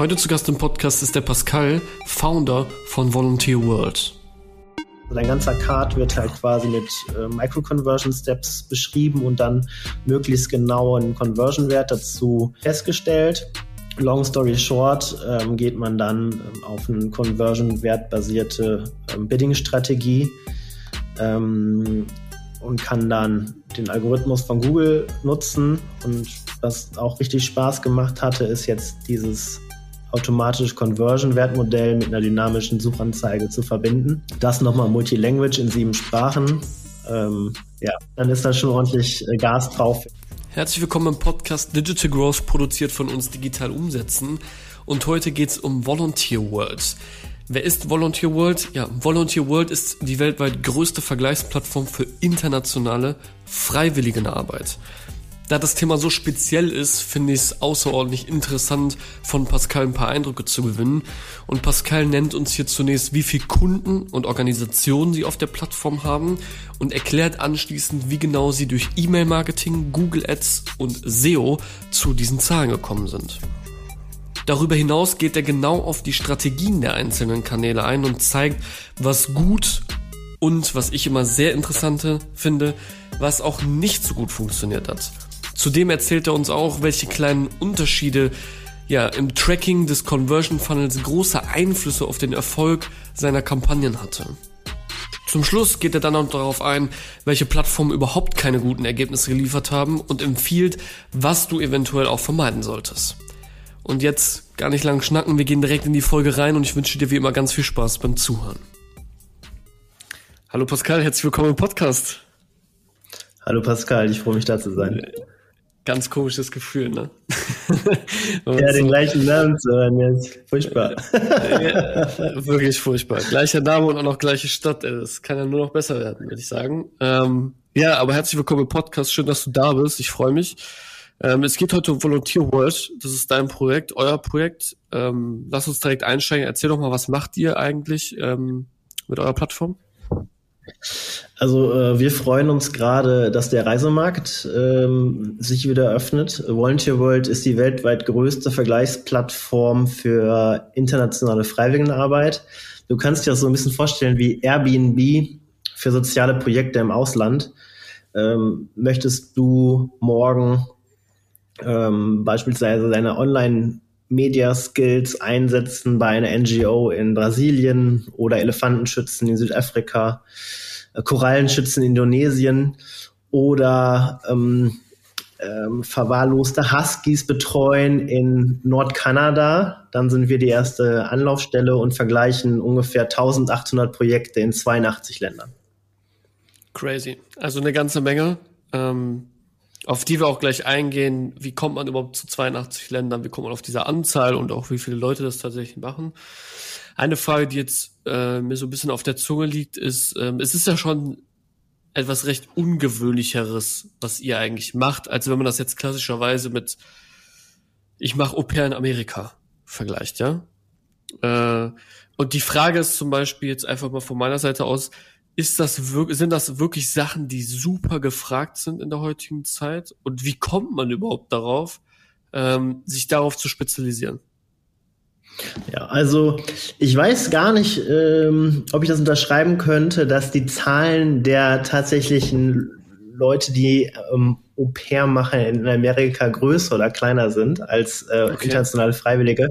Heute zu Gast im Podcast ist der Pascal, Founder von Volunteer World. Dein ganzer Card wird halt quasi mit äh, Micro-Conversion Steps beschrieben und dann möglichst genau ein Conversion-Wert dazu festgestellt. Long story short, ähm, geht man dann ähm, auf eine Conversion-Wert basierte ähm, Bidding-Strategie ähm, und kann dann den Algorithmus von Google nutzen. Und was auch richtig Spaß gemacht hatte, ist jetzt dieses automatisch Conversion-Wertmodell mit einer dynamischen Suchanzeige zu verbinden. Das nochmal Multilanguage in sieben Sprachen. Ähm, ja, dann ist da schon ordentlich äh, Gas drauf. Herzlich willkommen im Podcast Digital Growth, produziert von uns Digital Umsetzen. Und heute geht es um Volunteer World. Wer ist Volunteer World? Ja, Volunteer World ist die weltweit größte Vergleichsplattform für internationale Freiwilligenarbeit. Da das Thema so speziell ist, finde ich es außerordentlich interessant, von Pascal ein paar Eindrücke zu gewinnen. Und Pascal nennt uns hier zunächst, wie viel Kunden und Organisationen sie auf der Plattform haben und erklärt anschließend, wie genau sie durch E-Mail-Marketing, Google Ads und SEO zu diesen Zahlen gekommen sind. Darüber hinaus geht er genau auf die Strategien der einzelnen Kanäle ein und zeigt, was gut und was ich immer sehr interessant finde, was auch nicht so gut funktioniert hat. Zudem erzählt er uns auch, welche kleinen Unterschiede ja, im Tracking des Conversion Funnels große Einflüsse auf den Erfolg seiner Kampagnen hatte. Zum Schluss geht er dann auch darauf ein, welche Plattformen überhaupt keine guten Ergebnisse geliefert haben und empfiehlt, was du eventuell auch vermeiden solltest. Und jetzt gar nicht lang schnacken, wir gehen direkt in die Folge rein und ich wünsche dir wie immer ganz viel Spaß beim Zuhören. Hallo Pascal, herzlich willkommen im Podcast. Hallo Pascal, ich freue mich da zu sein. Ganz komisches Gefühl, ne? ja, den gleichen Namen zu hören, jetzt furchtbar. ja, wirklich furchtbar. Gleicher Name und auch noch gleiche Stadt, ey. das kann ja nur noch besser werden, würde ich sagen. Ähm, ja, aber herzlich willkommen im Podcast, schön, dass du da bist, ich freue mich. Ähm, es geht heute um Volunteer World, das ist dein Projekt, euer Projekt. Ähm, lass uns direkt einsteigen, erzähl doch mal, was macht ihr eigentlich ähm, mit eurer Plattform? Also äh, wir freuen uns gerade, dass der Reisemarkt ähm, sich wieder öffnet. Volunteer World ist die weltweit größte Vergleichsplattform für internationale Freiwilligenarbeit. Du kannst dir das so ein bisschen vorstellen wie Airbnb für soziale Projekte im Ausland. Ähm, möchtest du morgen ähm, beispielsweise deine Online Media Skills einsetzen bei einer NGO in Brasilien oder Elefantenschützen in Südafrika, äh, Korallenschützen in Indonesien oder ähm, ähm, verwahrloste Huskies betreuen in Nordkanada. Dann sind wir die erste Anlaufstelle und vergleichen ungefähr 1800 Projekte in 82 Ländern. Crazy. Also eine ganze Menge. Ähm auf die wir auch gleich eingehen, wie kommt man überhaupt zu 82 Ländern, wie kommt man auf diese Anzahl und auch wie viele Leute das tatsächlich machen. Eine Frage, die jetzt äh, mir so ein bisschen auf der Zunge liegt, ist, ähm, es ist ja schon etwas recht ungewöhnlicheres, was ihr eigentlich macht, als wenn man das jetzt klassischerweise mit ich mache Au pair in Amerika vergleicht, ja. Äh, und die Frage ist zum Beispiel jetzt einfach mal von meiner Seite aus, ist das wirklich, sind das wirklich Sachen, die super gefragt sind in der heutigen Zeit? Und wie kommt man überhaupt darauf, ähm, sich darauf zu spezialisieren? Ja, also ich weiß gar nicht, ähm, ob ich das unterschreiben könnte, dass die Zahlen der tatsächlichen Leute, die ähm, Au pair machen in Amerika größer oder kleiner sind als äh, okay. internationale Freiwillige.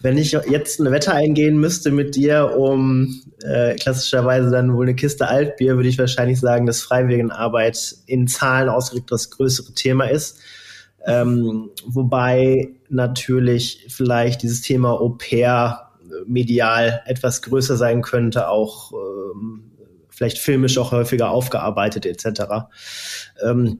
Wenn ich jetzt eine Wette eingehen müsste mit dir um äh, klassischerweise dann wohl eine Kiste Altbier, würde ich wahrscheinlich sagen, dass Freiwilligenarbeit in Zahlen ausgedrückt das größere Thema ist. Ähm, wobei natürlich vielleicht dieses Thema Au pair medial etwas größer sein könnte, auch ähm, vielleicht filmisch auch häufiger aufgearbeitet etc. Ähm,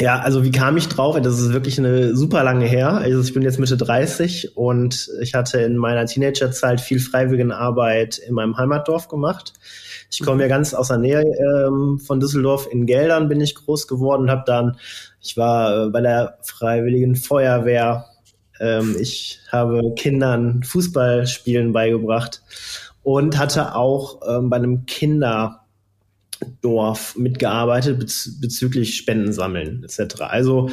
ja, also wie kam ich drauf? Das ist wirklich eine super lange her. Also ich bin jetzt Mitte 30 und ich hatte in meiner Teenagerzeit viel Freiwilligenarbeit in meinem Heimatdorf gemacht. Ich komme ja ganz aus der Nähe ähm, von Düsseldorf. In Geldern bin ich groß geworden und habe dann, ich war äh, bei der Freiwilligen Feuerwehr. Ähm, ich habe Kindern Fußballspielen beigebracht und hatte auch ähm, bei einem Kinder Dorf mitgearbeitet bez bezüglich Spenden sammeln etc. Also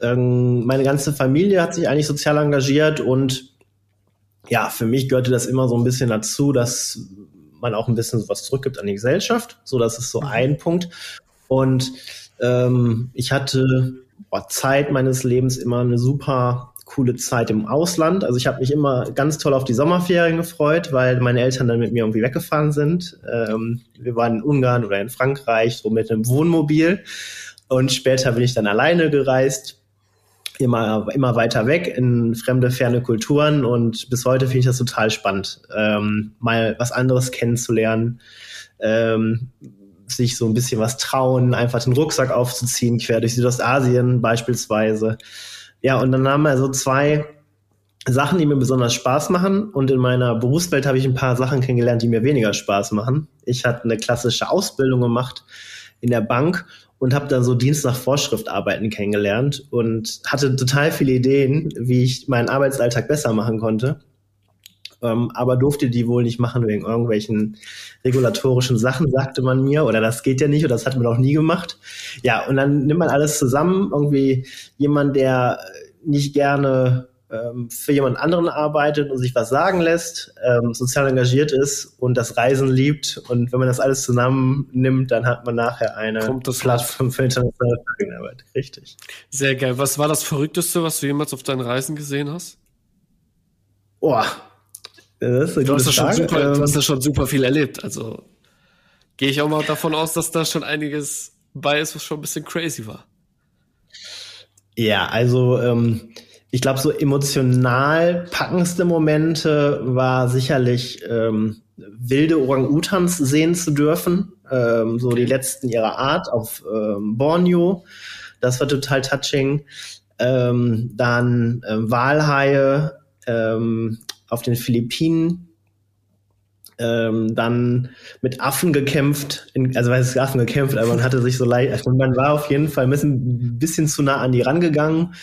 ähm, meine ganze Familie hat sich eigentlich sozial engagiert und ja, für mich gehörte das immer so ein bisschen dazu, dass man auch ein bisschen sowas zurückgibt an die Gesellschaft. So, das ist so mhm. ein Punkt. Und ähm, ich hatte boah, Zeit meines Lebens immer eine super coole Zeit im Ausland. Also ich habe mich immer ganz toll auf die Sommerferien gefreut, weil meine Eltern dann mit mir irgendwie weggefahren sind. Ähm, wir waren in Ungarn oder in Frankreich, so mit einem Wohnmobil. Und später bin ich dann alleine gereist, immer, immer weiter weg in fremde, ferne Kulturen. Und bis heute finde ich das total spannend, ähm, mal was anderes kennenzulernen. Ähm, sich so ein bisschen was trauen, einfach den Rucksack aufzuziehen, quer durch Südostasien beispielsweise. Ja, und dann haben wir so zwei Sachen, die mir besonders Spaß machen. Und in meiner Berufswelt habe ich ein paar Sachen kennengelernt, die mir weniger Spaß machen. Ich hatte eine klassische Ausbildung gemacht in der Bank und habe dann so Dienst nach Vorschrift arbeiten kennengelernt und hatte total viele Ideen, wie ich meinen Arbeitsalltag besser machen konnte. Ähm, aber durfte die wohl nicht machen wegen irgendwelchen regulatorischen Sachen, sagte man mir, oder das geht ja nicht, oder das hat man auch nie gemacht. Ja, und dann nimmt man alles zusammen, irgendwie jemand, der nicht gerne ähm, für jemand anderen arbeitet und sich was sagen lässt, ähm, sozial engagiert ist und das Reisen liebt. Und wenn man das alles zusammennimmt, dann hat man nachher eine Plattform für internationale Arbeit. Richtig. Sehr geil. Was war das Verrückteste, was du jemals auf deinen Reisen gesehen hast? Boah, das ist du, hast Frage. Super, ähm, du hast ja schon super viel erlebt. Also gehe ich auch mal davon aus, dass da schon einiges bei ist, was schon ein bisschen crazy war. Ja, also ähm, ich glaube, so emotional packendste Momente war sicherlich ähm, wilde Orang-Utans sehen zu dürfen. Ähm, so die letzten ihrer Art auf ähm, Borneo. Das war total touching. Ähm, dann ähm, Walhaie ähm, auf den Philippinen. Ähm, dann mit Affen gekämpft, in, also weiß es Affen gekämpft, aber man hatte sich so leicht, also man war auf jeden Fall ein bisschen, ein bisschen zu nah an die rangegangen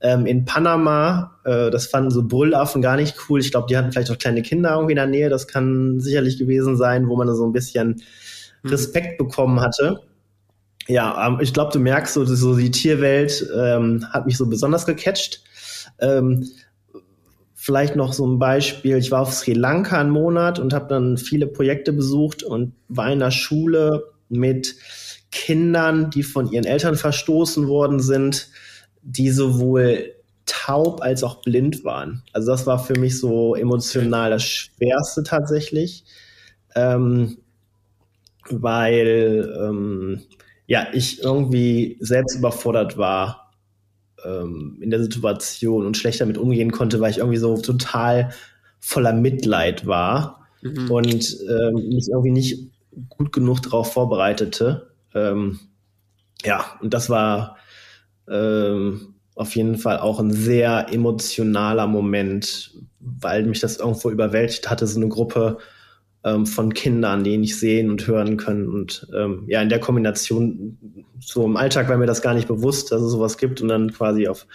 ähm, in Panama. Äh, das fanden so Brüllaffen gar nicht cool. Ich glaube, die hatten vielleicht auch kleine Kinder irgendwie in der Nähe. Das kann sicherlich gewesen sein, wo man so ein bisschen mhm. Respekt bekommen hatte. Ja, ähm, ich glaube, du merkst so, so die Tierwelt ähm, hat mich so besonders gecatcht. Ähm, vielleicht noch so ein Beispiel. Ich war auf Sri Lanka einen Monat und habe dann viele Projekte besucht und war in der Schule mit Kindern, die von ihren Eltern verstoßen worden sind die sowohl taub als auch blind waren. Also das war für mich so emotional das Schwerste tatsächlich, ähm, weil ähm, ja ich irgendwie selbst überfordert war ähm, in der Situation und schlecht damit umgehen konnte, weil ich irgendwie so total voller Mitleid war mhm. und ähm, mich irgendwie nicht gut genug darauf vorbereitete. Ähm, ja, und das war ähm, auf jeden Fall auch ein sehr emotionaler Moment, weil mich das irgendwo überwältigt hatte, so eine Gruppe ähm, von Kindern, die nicht sehen und hören können. Und ähm, ja, in der Kombination, so im Alltag war mir das gar nicht bewusst, dass es sowas gibt und dann quasi auf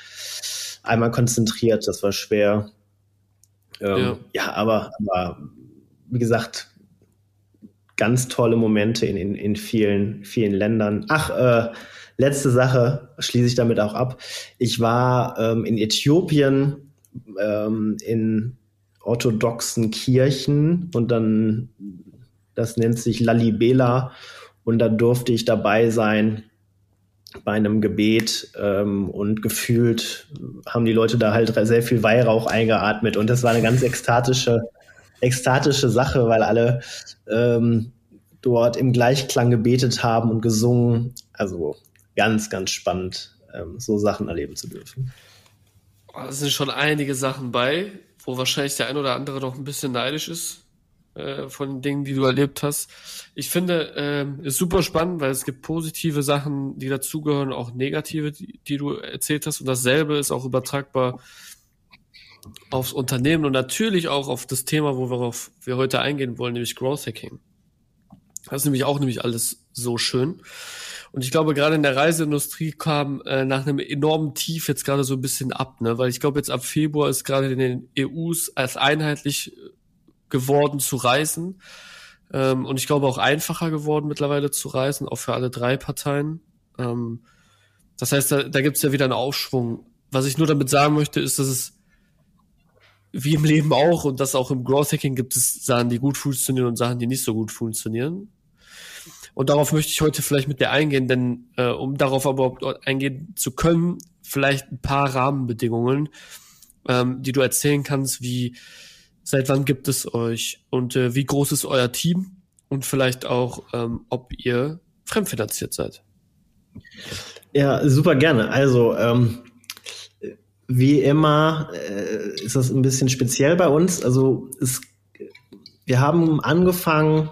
einmal konzentriert, das war schwer. Ähm, ja. ja, aber, aber wie gesagt, ganz tolle Momente in, in, in vielen, vielen Ländern. Ach, äh, letzte Sache schließe ich damit auch ab. Ich war ähm, in Äthiopien ähm, in orthodoxen Kirchen und dann, das nennt sich Lalibela und da durfte ich dabei sein bei einem Gebet ähm, und gefühlt haben die Leute da halt sehr viel Weihrauch eingeatmet und das war eine ganz ekstatische, ekstatische Sache, weil alle ähm, dort im Gleichklang gebetet haben und gesungen. Also ganz, ganz spannend, ähm, so Sachen erleben zu dürfen. Es sind schon einige Sachen bei, wo wahrscheinlich der ein oder andere noch ein bisschen neidisch ist äh, von den Dingen, die du erlebt hast. Ich finde, ähm, ist super spannend, weil es gibt positive Sachen, die dazugehören, auch negative, die, die du erzählt hast. Und dasselbe ist auch übertragbar aufs Unternehmen und natürlich auch auf das Thema, worauf wir heute eingehen wollen, nämlich Growth Hacking. Das ist nämlich auch nämlich alles so schön. Und ich glaube, gerade in der Reiseindustrie kam äh, nach einem enormen Tief jetzt gerade so ein bisschen ab, ne? Weil ich glaube, jetzt ab Februar ist gerade in den EUs als einheitlich äh, geworden zu reisen. Ähm, und ich glaube auch einfacher geworden mittlerweile zu reisen, auch für alle drei Parteien. Ähm, das heißt, da, da gibt es ja wieder einen Aufschwung. Was ich nur damit sagen möchte, ist, dass es wie im Leben auch und das auch im Growth Hacking gibt es Sachen, die gut funktionieren und Sachen, die nicht so gut funktionieren. Und darauf möchte ich heute vielleicht mit dir eingehen, denn äh, um darauf überhaupt eingehen zu können, vielleicht ein paar Rahmenbedingungen, ähm, die du erzählen kannst, wie seit wann gibt es euch und äh, wie groß ist euer Team und vielleicht auch, ähm, ob ihr fremdfinanziert seid. Ja, super gerne. Also ähm, wie immer äh, ist das ein bisschen speziell bei uns. Also es, wir haben angefangen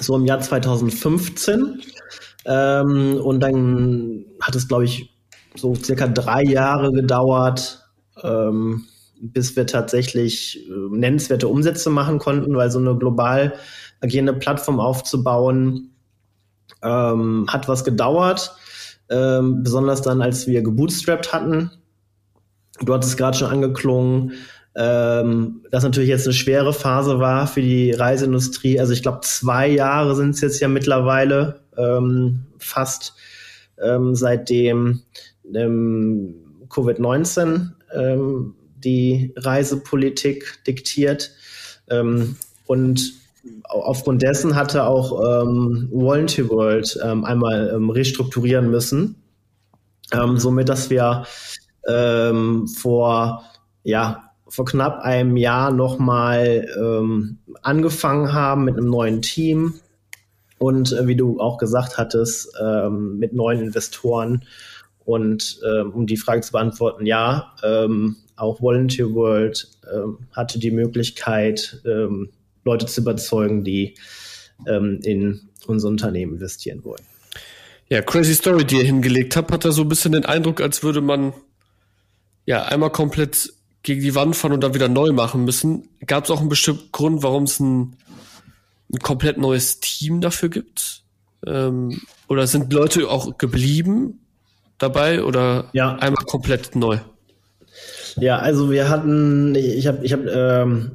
so im Jahr 2015 ähm, und dann hat es, glaube ich, so circa drei Jahre gedauert, ähm, bis wir tatsächlich äh, nennenswerte Umsätze machen konnten, weil so eine global agierende Plattform aufzubauen ähm, hat was gedauert. Ähm, besonders dann, als wir gebootstrapped hatten. Du hattest gerade schon angeklungen, ähm, das natürlich jetzt eine schwere Phase war für die Reiseindustrie. Also ich glaube, zwei Jahre sind es jetzt ja mittlerweile ähm, fast ähm, seitdem ähm, Covid-19 ähm, die Reisepolitik diktiert. Ähm, und aufgrund dessen hatte auch ähm, Volunteer World ähm, einmal ähm, restrukturieren müssen. Ähm, somit, dass wir ähm, vor, ja, vor knapp einem Jahr nochmal ähm, angefangen haben mit einem neuen Team und äh, wie du auch gesagt hattest, ähm, mit neuen Investoren. Und ähm, um die Frage zu beantworten, ja, ähm, auch Volunteer World ähm, hatte die Möglichkeit, ähm, Leute zu überzeugen, die ähm, in unser Unternehmen investieren wollen. Ja, crazy Story, die ihr hingelegt habt, hat da so ein bisschen den Eindruck, als würde man ja einmal komplett gegen die Wand fahren und dann wieder neu machen müssen. Gab es auch einen bestimmten Grund, warum es ein, ein komplett neues Team dafür gibt? Ähm, oder sind Leute auch geblieben dabei oder ja. einmal komplett neu? Ja, also wir hatten, ich habe ich hab, ähm,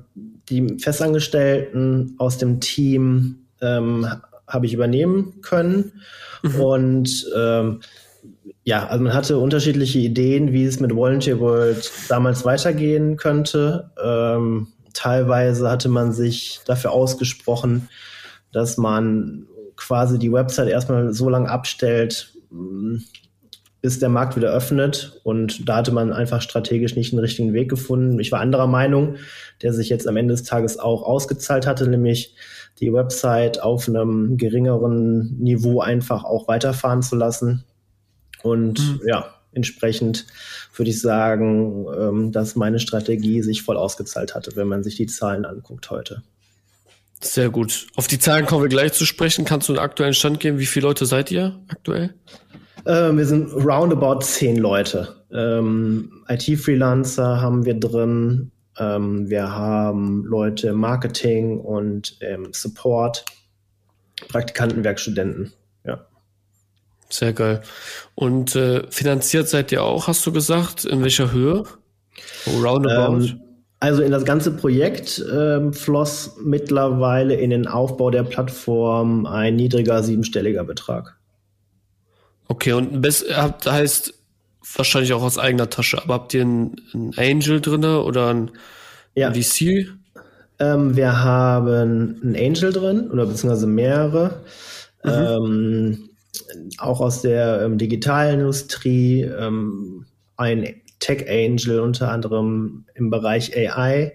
die Festangestellten aus dem Team ähm, habe ich übernehmen können mhm. und ähm, ja, also man hatte unterschiedliche Ideen, wie es mit Volunteer World damals weitergehen könnte. Ähm, teilweise hatte man sich dafür ausgesprochen, dass man quasi die Website erstmal so lange abstellt, bis der Markt wieder öffnet. Und da hatte man einfach strategisch nicht den richtigen Weg gefunden. Ich war anderer Meinung, der sich jetzt am Ende des Tages auch ausgezahlt hatte, nämlich die Website auf einem geringeren Niveau einfach auch weiterfahren zu lassen. Und mhm. ja, entsprechend würde ich sagen, ähm, dass meine Strategie sich voll ausgezahlt hatte, wenn man sich die Zahlen anguckt heute. Sehr gut. Auf die Zahlen kommen wir gleich zu sprechen. Kannst du einen aktuellen Stand geben? Wie viele Leute seid ihr aktuell? Äh, wir sind roundabout zehn Leute. Ähm, IT-Freelancer haben wir drin. Ähm, wir haben Leute im Marketing und ähm, Support, Praktikanten, Werkstudenten. Sehr geil. Und äh, finanziert seid ihr auch, hast du gesagt? In welcher Höhe? Roundabout? Ähm, also in das ganze Projekt ähm, floss mittlerweile in den Aufbau der Plattform ein niedriger siebenstelliger Betrag. Okay, und bis, habt, heißt wahrscheinlich auch aus eigener Tasche, aber habt ihr einen, Angel drinne oder ein, ja. VC? Ähm, wir haben einen Angel drin oder beziehungsweise mehrere. Mhm. Ähm, auch aus der ähm, digitalen Industrie, ähm, ein Tech Angel unter anderem im Bereich AI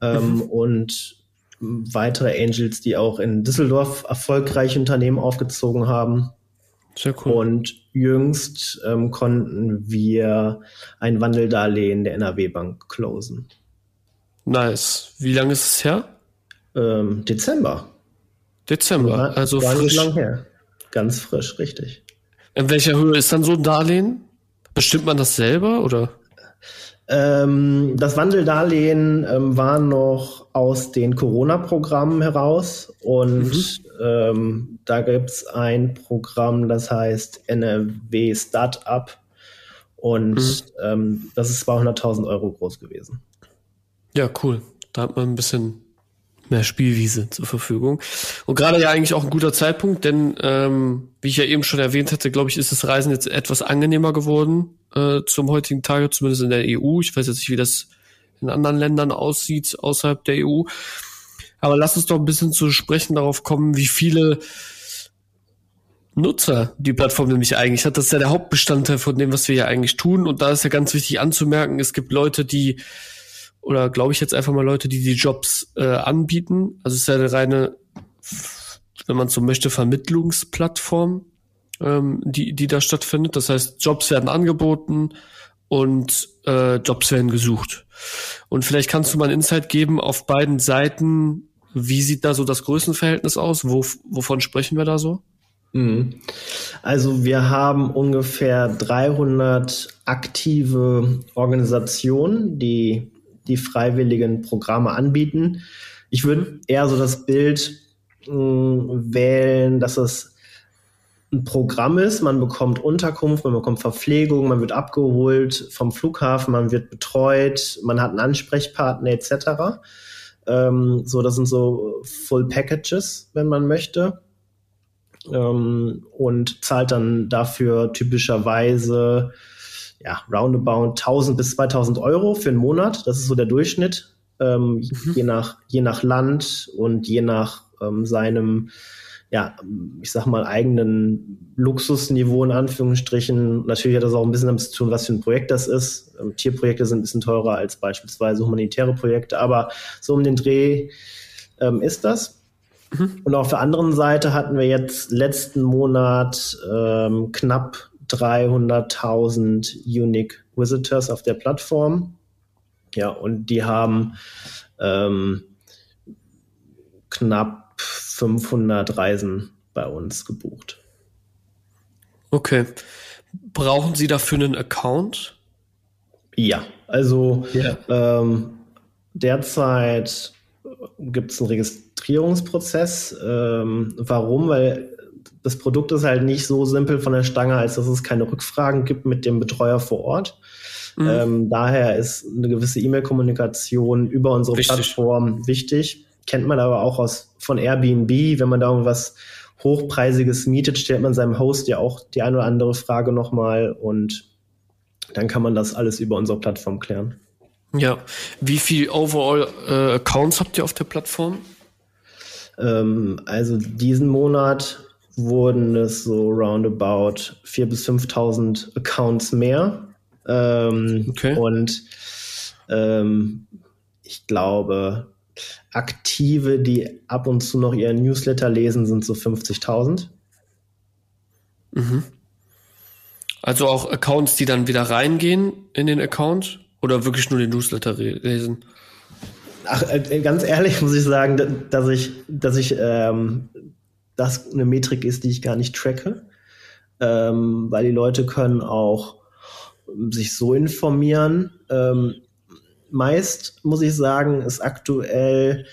ähm, mhm. und weitere Angels, die auch in Düsseldorf erfolgreiche Unternehmen aufgezogen haben. Sehr cool. Und jüngst ähm, konnten wir ein Wandeldarlehen der NRW Bank closen. Nice. Wie lange ist es her? Ähm, Dezember. Dezember, also frisch. Lang her. Ganz frisch, richtig. In welcher Höhe ist dann so ein Darlehen? Bestimmt man das selber oder? Ähm, das Wandeldarlehen ähm, war noch aus den Corona-Programmen heraus und mhm. ähm, da gibt es ein Programm, das heißt NRW Startup und mhm. Ähm, das ist 200.000 Euro groß gewesen. Ja, cool. Da hat man ein bisschen mehr Spielwiese zur Verfügung. Und gerade ja eigentlich auch ein guter Zeitpunkt, denn ähm, wie ich ja eben schon erwähnt hatte, glaube ich, ist das Reisen jetzt etwas angenehmer geworden äh, zum heutigen Tage, zumindest in der EU. Ich weiß jetzt nicht, wie das in anderen Ländern aussieht, außerhalb der EU. Aber lass uns doch ein bisschen zu sprechen darauf kommen, wie viele Nutzer die Plattform nämlich eigentlich hat. Das ist ja der Hauptbestandteil von dem, was wir ja eigentlich tun. Und da ist ja ganz wichtig anzumerken, es gibt Leute, die, oder glaube ich jetzt einfach mal Leute, die die Jobs äh, anbieten. Also es ist ja eine reine, wenn man so möchte, Vermittlungsplattform, ähm, die, die da stattfindet. Das heißt, Jobs werden angeboten und äh, Jobs werden gesucht. Und vielleicht kannst du mal ein Insight geben auf beiden Seiten. Wie sieht da so das Größenverhältnis aus? Wo, wovon sprechen wir da so? Mhm. Also wir haben ungefähr 300 aktive Organisationen, die die freiwilligen Programme anbieten. Ich würde eher so das Bild mh, mm, wählen, dass es ein Programm ist. Man bekommt Unterkunft, man bekommt Verpflegung, man wird abgeholt vom Flughafen, man wird betreut, man hat einen Ansprechpartner etc. Ähm, so, das sind so Full Packages, wenn man möchte ähm, und zahlt dann dafür typischerweise ja, roundabout 1000 bis 2000 Euro für einen Monat. Das ist so der Durchschnitt, ähm, mhm. je, nach, je nach Land und je nach ähm, seinem, ja, ich sag mal, eigenen Luxusniveau in Anführungsstrichen. Natürlich hat das auch ein bisschen damit zu tun, was für ein Projekt das ist. Ähm, Tierprojekte sind ein bisschen teurer als beispielsweise humanitäre Projekte, aber so um den Dreh ähm, ist das. Mhm. Und auf der anderen Seite hatten wir jetzt letzten Monat ähm, knapp 300.000 Unique Visitors auf der Plattform. Ja, und die haben ähm, knapp 500 Reisen bei uns gebucht. Okay. Brauchen Sie dafür einen Account? Ja, also yeah. ähm, derzeit gibt es einen Registrierungsprozess. Ähm, warum? Weil das Produkt ist halt nicht so simpel von der Stange, als dass es keine Rückfragen gibt mit dem Betreuer vor Ort. Mhm. Ähm, daher ist eine gewisse E-Mail-Kommunikation über unsere wichtig. Plattform wichtig. Kennt man aber auch aus von Airbnb, wenn man da irgendwas Hochpreisiges mietet, stellt man seinem Host ja auch die eine oder andere Frage nochmal und dann kann man das alles über unsere Plattform klären. Ja, wie viel overall äh, Accounts habt ihr auf der Plattform? Ähm, also diesen Monat wurden es so roundabout 4.000 bis 5.000 Accounts mehr. Ähm, okay. Und ähm, ich glaube, Aktive, die ab und zu noch ihren Newsletter lesen, sind so 50.000. Mhm. Also auch Accounts, die dann wieder reingehen in den Account? Oder wirklich nur den Newsletter lesen? Ach, äh, ganz ehrlich muss ich sagen, dass ich, dass ich ähm, das eine Metrik ist, die ich gar nicht tracke, ähm, weil die Leute können auch sich so informieren. Ähm, meist muss ich sagen, ist aktuell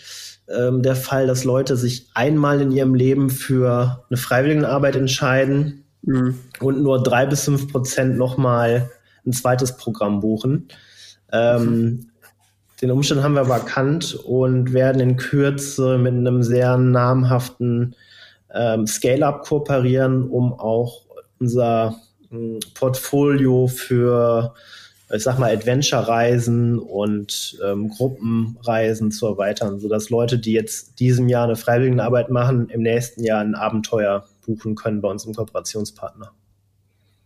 ähm, der Fall, dass Leute sich einmal in ihrem Leben für eine Freiwilligenarbeit entscheiden mhm. und nur drei bis fünf Prozent nochmal ein zweites Programm buchen. Ähm, den Umstand haben wir aber erkannt und werden in Kürze mit einem sehr namhaften ähm, Scale-up kooperieren, um auch unser äh, Portfolio für, ich sag mal, Adventure-Reisen und ähm, Gruppenreisen zu erweitern, sodass Leute, die jetzt diesem Jahr eine Freiwilligenarbeit machen, im nächsten Jahr ein Abenteuer buchen können bei unserem Kooperationspartner.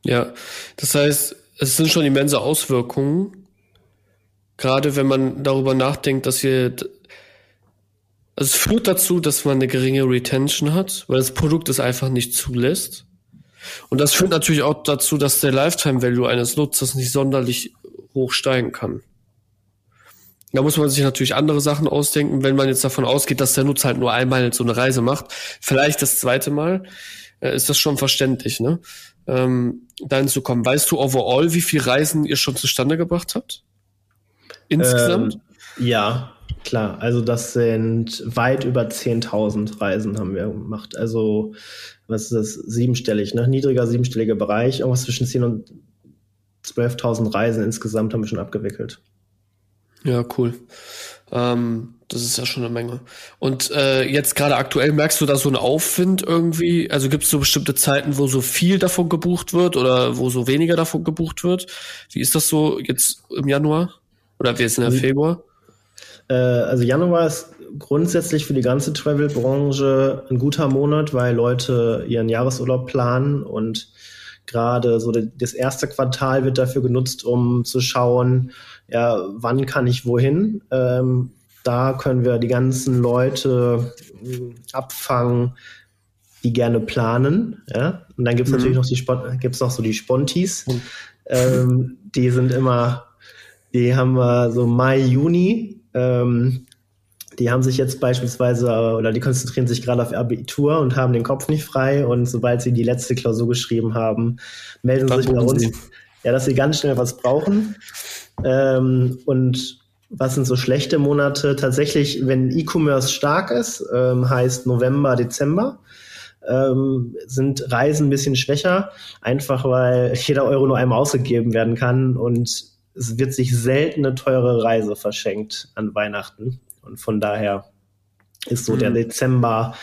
Ja, das heißt, es sind schon immense Auswirkungen Gerade wenn man darüber nachdenkt, dass wir also es führt dazu, dass man eine geringe Retention hat, weil das Produkt es einfach nicht zulässt. Und das führt natürlich auch dazu, dass der Lifetime Value eines Nutzers nicht sonderlich hoch steigen kann. Da muss man sich natürlich andere Sachen ausdenken, wenn man jetzt davon ausgeht, dass der Nutzer halt nur einmal so eine Reise macht. Vielleicht das zweite Mal äh, ist das schon verständlich, ne? Ähm, dahin zu kommen. Weißt du overall, wie viele Reisen ihr schon zustande gebracht habt? Insgesamt? Ähm, ja, klar. Also das sind weit über 10.000 Reisen haben wir gemacht. Also was ist das? Siebenstellig, ne? Niedriger siebenstelliger Bereich. Irgendwas zwischen 10.000 und 12.000 Reisen insgesamt haben wir schon abgewickelt. Ja, cool. Ähm, das ist ja schon eine Menge. Und äh, jetzt gerade aktuell merkst du da so einen Aufwind irgendwie? Also gibt es so bestimmte Zeiten, wo so viel davon gebucht wird oder wo so weniger davon gebucht wird? Wie ist das so jetzt im Januar? Oder wir sind ja Februar? Äh, also Januar ist grundsätzlich für die ganze Travel-Branche ein guter Monat, weil Leute ihren Jahresurlaub planen und gerade so das erste Quartal wird dafür genutzt, um zu schauen, ja, wann kann ich wohin? Ähm, da können wir die ganzen Leute hm, abfangen, die gerne planen. Ja? Und dann gibt es mhm. natürlich noch die gibt's noch so die Spontis. Mhm. Ähm, die sind immer, die haben wir so Mai, Juni. Ähm, die haben sich jetzt beispielsweise oder die konzentrieren sich gerade auf Abitur und haben den Kopf nicht frei. Und sobald sie die letzte Klausur geschrieben haben, melden sie sich bei uns, ja, dass sie ganz schnell was brauchen. Ähm, und was sind so schlechte Monate? Tatsächlich, wenn E-Commerce stark ist, ähm, heißt November, Dezember, ähm, sind Reisen ein bisschen schwächer, einfach weil jeder Euro nur einmal ausgegeben werden kann. Und es wird sich selten eine teure Reise verschenkt an Weihnachten. Und von daher ist so mhm. der Dezember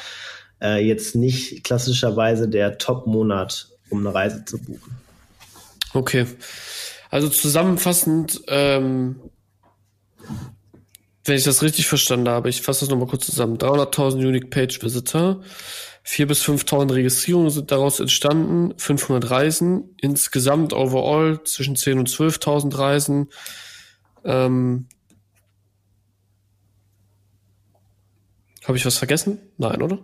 äh, jetzt nicht klassischerweise der Top-Monat, um eine Reise zu buchen. Okay. Also zusammenfassend, ähm, wenn ich das richtig verstanden habe, ich fasse das nochmal kurz zusammen. 300.000 Unique Page Visitor, 4.000 bis 5.000 Registrierungen sind daraus entstanden, 500 Reisen, insgesamt overall zwischen 10.000 und 12.000 Reisen. Ähm, Habe ich was vergessen? Nein, oder?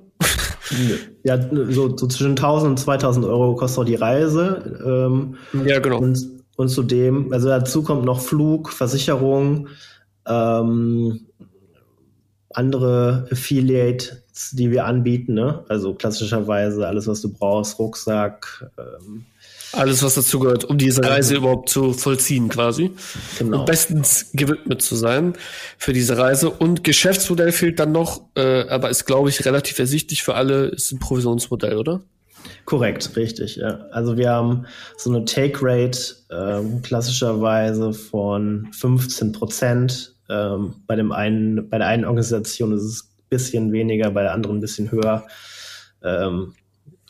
ja, so, so, zwischen 1000 und 2000 Euro kostet auch die Reise. Ähm, ja, genau. Und, und zudem, also dazu kommt noch Flug, Versicherung, ähm, andere Affiliates, die wir anbieten, ne? Also klassischerweise alles, was du brauchst, Rucksack, ähm, alles, was dazu gehört, um diese Reise also, überhaupt zu vollziehen, quasi. Genau. Und bestens gewidmet zu sein für diese Reise. Und Geschäftsmodell fehlt dann noch, äh, aber ist, glaube ich, relativ ersichtlich für alle, ist ein Provisionsmodell, oder? Korrekt, richtig. Ja. Also wir haben so eine Take Rate ähm, klassischerweise von 15 Prozent. Ähm, bei dem einen, bei der einen Organisation ist es bisschen weniger, bei der anderen ein bisschen höher. Ähm,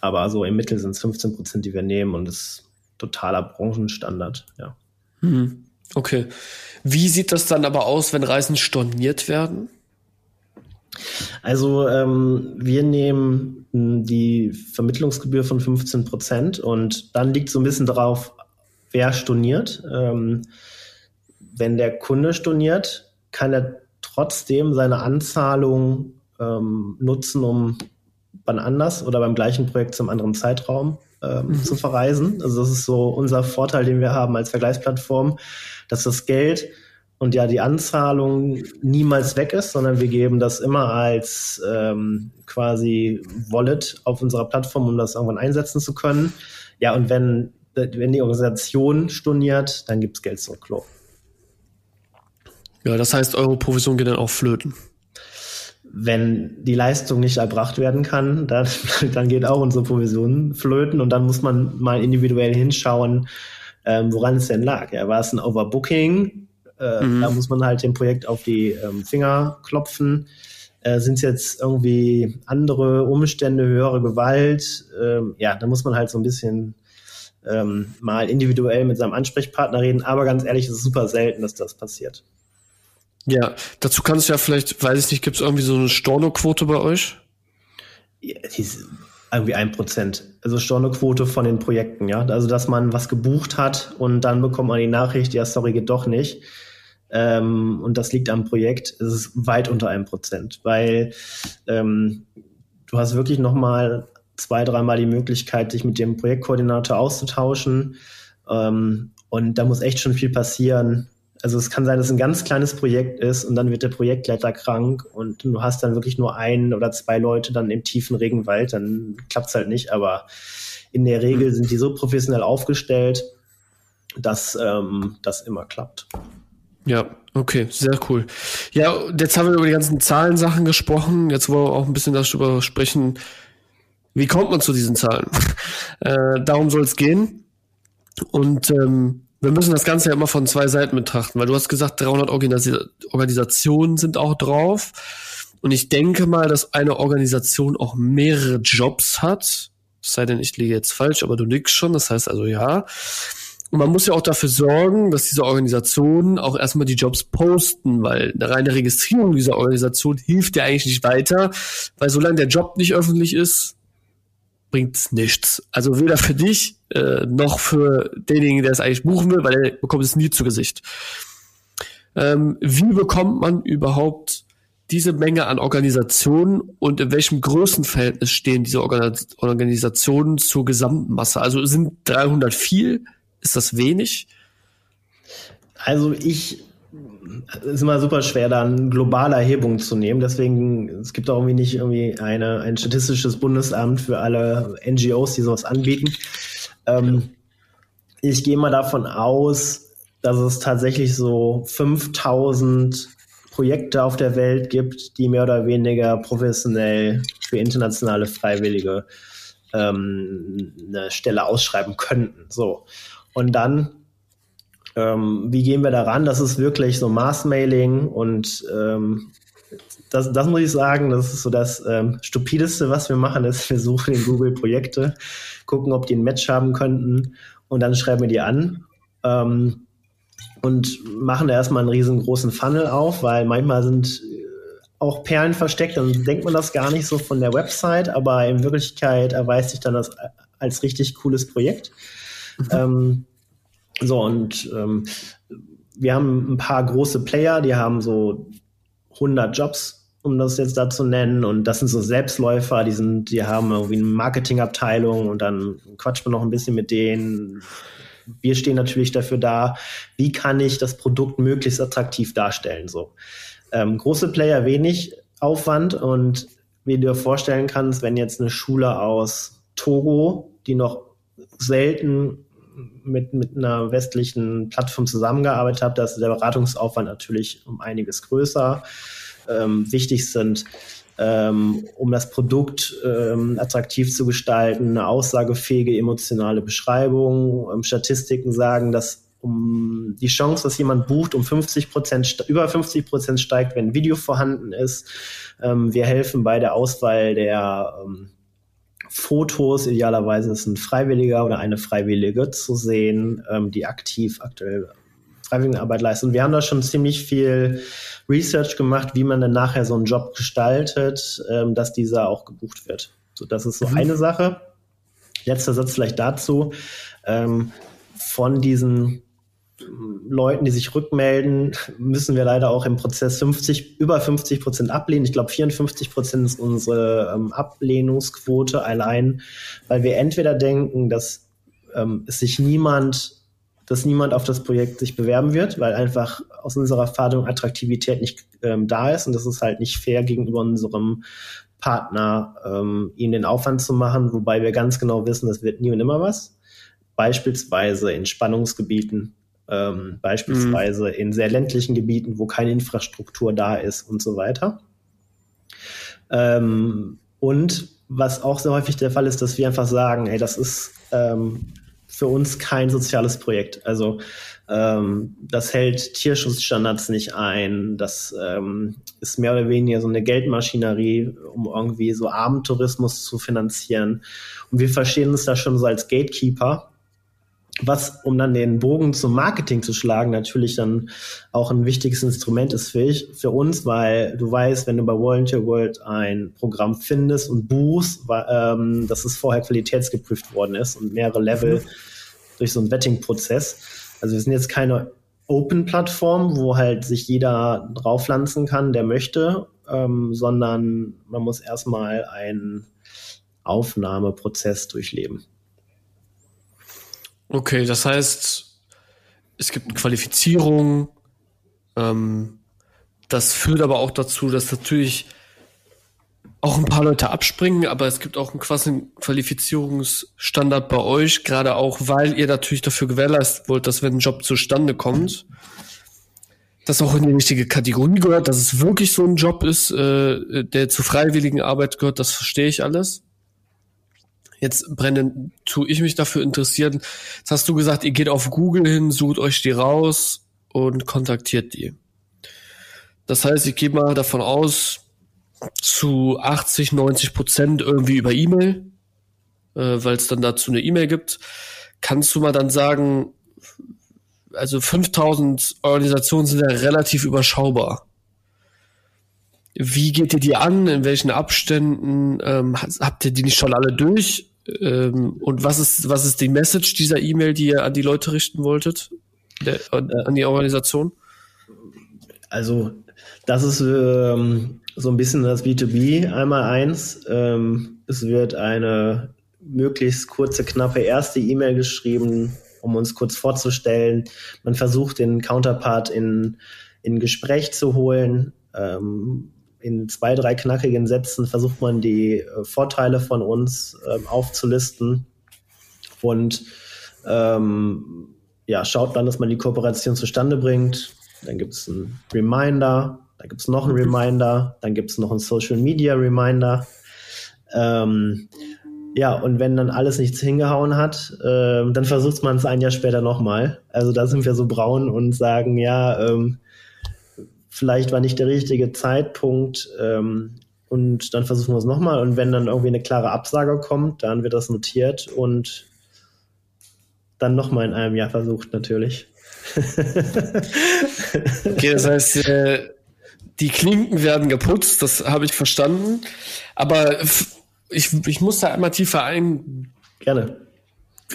aber so im Mittel sind es 15 Prozent, die wir nehmen und das ist totaler Branchenstandard, ja. Mhm. Okay. Wie sieht das dann aber aus, wenn Reisen storniert werden? Also ähm, wir nehmen die Vermittlungsgebühr von 15 Prozent und dann liegt so ein bisschen drauf, wer storniert. Ähm, wenn der Kunde storniert, kann er trotzdem seine Anzahlung ähm, nutzen, um wann anders oder beim gleichen Projekt zum anderen Zeitraum ähm, mhm. zu verreisen. Also das ist so unser Vorteil, den wir haben als Vergleichsplattform, dass das Geld und ja die Anzahlung niemals weg ist, sondern wir geben das immer als ähm, quasi Wallet auf unserer Plattform, um das irgendwann einsetzen zu können. Ja, und wenn, wenn die Organisation storniert, dann gibt es Geld zurück. Ja, das heißt, eure Provision geht dann auch flöten wenn die Leistung nicht erbracht werden kann, dann, dann geht auch unsere Provision flöten und dann muss man mal individuell hinschauen, ähm, woran es denn lag. Ja, war es ein Overbooking? Äh, mhm. Da muss man halt dem Projekt auf die ähm, Finger klopfen. Äh, Sind es jetzt irgendwie andere Umstände, höhere Gewalt? Ähm, ja, da muss man halt so ein bisschen ähm, mal individuell mit seinem Ansprechpartner reden. Aber ganz ehrlich, es ist super selten, dass das passiert. Ja, dazu kannst du ja vielleicht, weiß ich nicht, gibt es irgendwie so eine Stornoquote bei euch? Ja, irgendwie ein Prozent. Also Stornoquote von den Projekten, ja. Also dass man was gebucht hat und dann bekommt man die Nachricht, ja, sorry, geht doch nicht. Ähm, und das liegt am Projekt, es ist weit unter einem Prozent, weil ähm, du hast wirklich nochmal zwei, dreimal die Möglichkeit, dich mit dem Projektkoordinator auszutauschen. Ähm, und da muss echt schon viel passieren, also es kann sein, dass es ein ganz kleines Projekt ist und dann wird der Projektleiter krank und du hast dann wirklich nur ein oder zwei Leute dann im tiefen Regenwald, dann klappt es halt nicht. Aber in der Regel sind die so professionell aufgestellt, dass ähm, das immer klappt. Ja, okay, sehr cool. Ja, jetzt haben wir über die ganzen Zahlensachen gesprochen. Jetzt wollen wir auch ein bisschen darüber sprechen, wie kommt man zu diesen Zahlen? äh, darum soll es gehen. Und ähm, wir müssen das Ganze ja immer von zwei Seiten betrachten, weil du hast gesagt, 300 Organis Organisationen sind auch drauf. Und ich denke mal, dass eine Organisation auch mehrere Jobs hat. Es sei denn, ich liege jetzt falsch, aber du nickst schon. Das heißt also ja. Und man muss ja auch dafür sorgen, dass diese Organisationen auch erstmal die Jobs posten, weil eine reine Registrierung dieser Organisation hilft ja eigentlich nicht weiter, weil solange der Job nicht öffentlich ist, bringt es nichts. Also weder für dich äh, noch für denjenigen, der es eigentlich buchen will, weil er bekommt es nie zu Gesicht. Ähm, wie bekommt man überhaupt diese Menge an Organisationen und in welchem Größenverhältnis stehen diese Organisationen zur Gesamtmasse? Also sind 300 viel? Ist das wenig? Also ich ist immer super schwer, da eine globale Erhebung zu nehmen. Deswegen, es gibt auch irgendwie nicht irgendwie eine, ein statistisches Bundesamt für alle NGOs, die sowas anbieten. Ähm, ich gehe mal davon aus, dass es tatsächlich so 5000 Projekte auf der Welt gibt, die mehr oder weniger professionell für internationale Freiwillige ähm, eine Stelle ausschreiben könnten. So. Und dann ähm, wie gehen wir daran? Das ist wirklich so Mass-Mailing und ähm, das, das muss ich sagen, das ist so das ähm, Stupideste, was wir machen, ist, wir suchen in Google Projekte, gucken, ob die ein Match haben könnten und dann schreiben wir die an. Ähm, und machen da erstmal einen riesengroßen Funnel auf, weil manchmal sind äh, auch Perlen versteckt, dann denkt man das gar nicht so von der Website, aber in Wirklichkeit erweist sich dann das als richtig cooles Projekt. Mhm. Ähm, so, und ähm, wir haben ein paar große Player, die haben so 100 Jobs, um das jetzt da zu nennen. Und das sind so Selbstläufer, die, sind, die haben irgendwie eine Marketingabteilung und dann quatscht man noch ein bisschen mit denen. Wir stehen natürlich dafür da, wie kann ich das Produkt möglichst attraktiv darstellen. So. Ähm, große Player wenig Aufwand und wie du dir vorstellen kannst, wenn jetzt eine Schule aus Togo, die noch selten mit, mit einer westlichen Plattform zusammengearbeitet habe, da ist der Beratungsaufwand natürlich um einiges größer. Ähm, wichtig sind, ähm, um das Produkt ähm, attraktiv zu gestalten, eine aussagefähige emotionale Beschreibung. Ähm, Statistiken sagen, dass um die Chance, dass jemand bucht, um 50 Prozent, über 50 Prozent steigt, wenn ein Video vorhanden ist. Ähm, wir helfen bei der Auswahl der ähm, Fotos, idealerweise ist ein Freiwilliger oder eine Freiwillige zu sehen, ähm, die aktiv aktuell Freiwilligenarbeit leisten. Wir haben da schon ziemlich viel Research gemacht, wie man dann nachher so einen Job gestaltet, ähm, dass dieser auch gebucht wird. So, das ist so mhm. eine Sache. Letzter Satz vielleicht dazu. Ähm, von diesen Leuten, die sich rückmelden, müssen wir leider auch im Prozess 50, über 50 Prozent ablehnen. Ich glaube, 54 Prozent ist unsere ähm, Ablehnungsquote allein, weil wir entweder denken, dass ähm, es sich niemand, dass niemand auf das Projekt sich bewerben wird, weil einfach aus unserer Erfahrung Attraktivität nicht ähm, da ist und das ist halt nicht fair gegenüber unserem Partner, ähm, ihnen den Aufwand zu machen, wobei wir ganz genau wissen, das wird nie und immer was. Beispielsweise in Spannungsgebieten ähm, beispielsweise mhm. in sehr ländlichen Gebieten, wo keine Infrastruktur da ist und so weiter. Ähm, und was auch sehr häufig der Fall ist, dass wir einfach sagen, hey, das ist ähm, für uns kein soziales Projekt. Also ähm, das hält Tierschutzstandards nicht ein. Das ähm, ist mehr oder weniger so eine Geldmaschinerie, um irgendwie so Abendtourismus zu finanzieren. Und wir verstehen uns da schon so als Gatekeeper was, um dann den Bogen zum Marketing zu schlagen, natürlich dann auch ein wichtiges Instrument ist für, ich, für uns, weil du weißt, wenn du bei Volunteer World ein Programm findest und buchst, ähm, dass es vorher qualitätsgeprüft worden ist und mehrere Level mhm. durch so einen Vetting-Prozess. Also wir sind jetzt keine Open-Plattform, wo halt sich jeder draufpflanzen kann, der möchte, ähm, sondern man muss erstmal einen Aufnahmeprozess durchleben. Okay, das heißt, es gibt Qualifizierung. Ähm, das führt aber auch dazu, dass natürlich auch ein paar Leute abspringen, aber es gibt auch einen quasi Qualifizierungsstandard bei euch, gerade auch, weil ihr natürlich dafür gewährleistet wollt, dass wenn ein Job zustande kommt, das auch in die richtige Kategorie gehört, dass es wirklich so ein Job ist, äh, der zu freiwilligen Arbeit gehört, das verstehe ich alles. Jetzt, Brennan, tue ich mich dafür interessieren. Jetzt hast du gesagt, ihr geht auf Google hin, sucht euch die raus und kontaktiert die. Das heißt, ich gehe mal davon aus, zu 80, 90 Prozent irgendwie über E-Mail, äh, weil es dann dazu eine E-Mail gibt. Kannst du mal dann sagen, also 5000 Organisationen sind ja relativ überschaubar. Wie geht ihr die an? In welchen Abständen? Ähm, habt ihr die nicht schon alle durch? Ähm, und was ist, was ist die Message dieser E-Mail, die ihr an die Leute richten wolltet? Der, an die Organisation? Also, das ist ähm, so ein bisschen das B2B einmal eins. Ähm, es wird eine möglichst kurze, knappe erste E-Mail geschrieben, um uns kurz vorzustellen. Man versucht, den Counterpart in, in Gespräch zu holen. Ähm, in zwei, drei knackigen Sätzen versucht man die äh, Vorteile von uns ähm, aufzulisten und ähm, ja, schaut dann, dass man die Kooperation zustande bringt. Dann gibt es einen Reminder, dann gibt es noch einen mhm. Reminder, dann gibt es noch einen Social Media Reminder. Ähm, ja, und wenn dann alles nichts hingehauen hat, äh, dann versucht man es ein Jahr später nochmal. Also da sind wir so braun und sagen, ja, ähm, vielleicht war nicht der richtige Zeitpunkt ähm, und dann versuchen wir es nochmal. Und wenn dann irgendwie eine klare Absage kommt, dann wird das notiert und dann nochmal in einem Jahr versucht natürlich. okay, das heißt, äh, die Klinken werden geputzt, das habe ich verstanden. Aber ich, ich muss da einmal tiefer ein Gerne.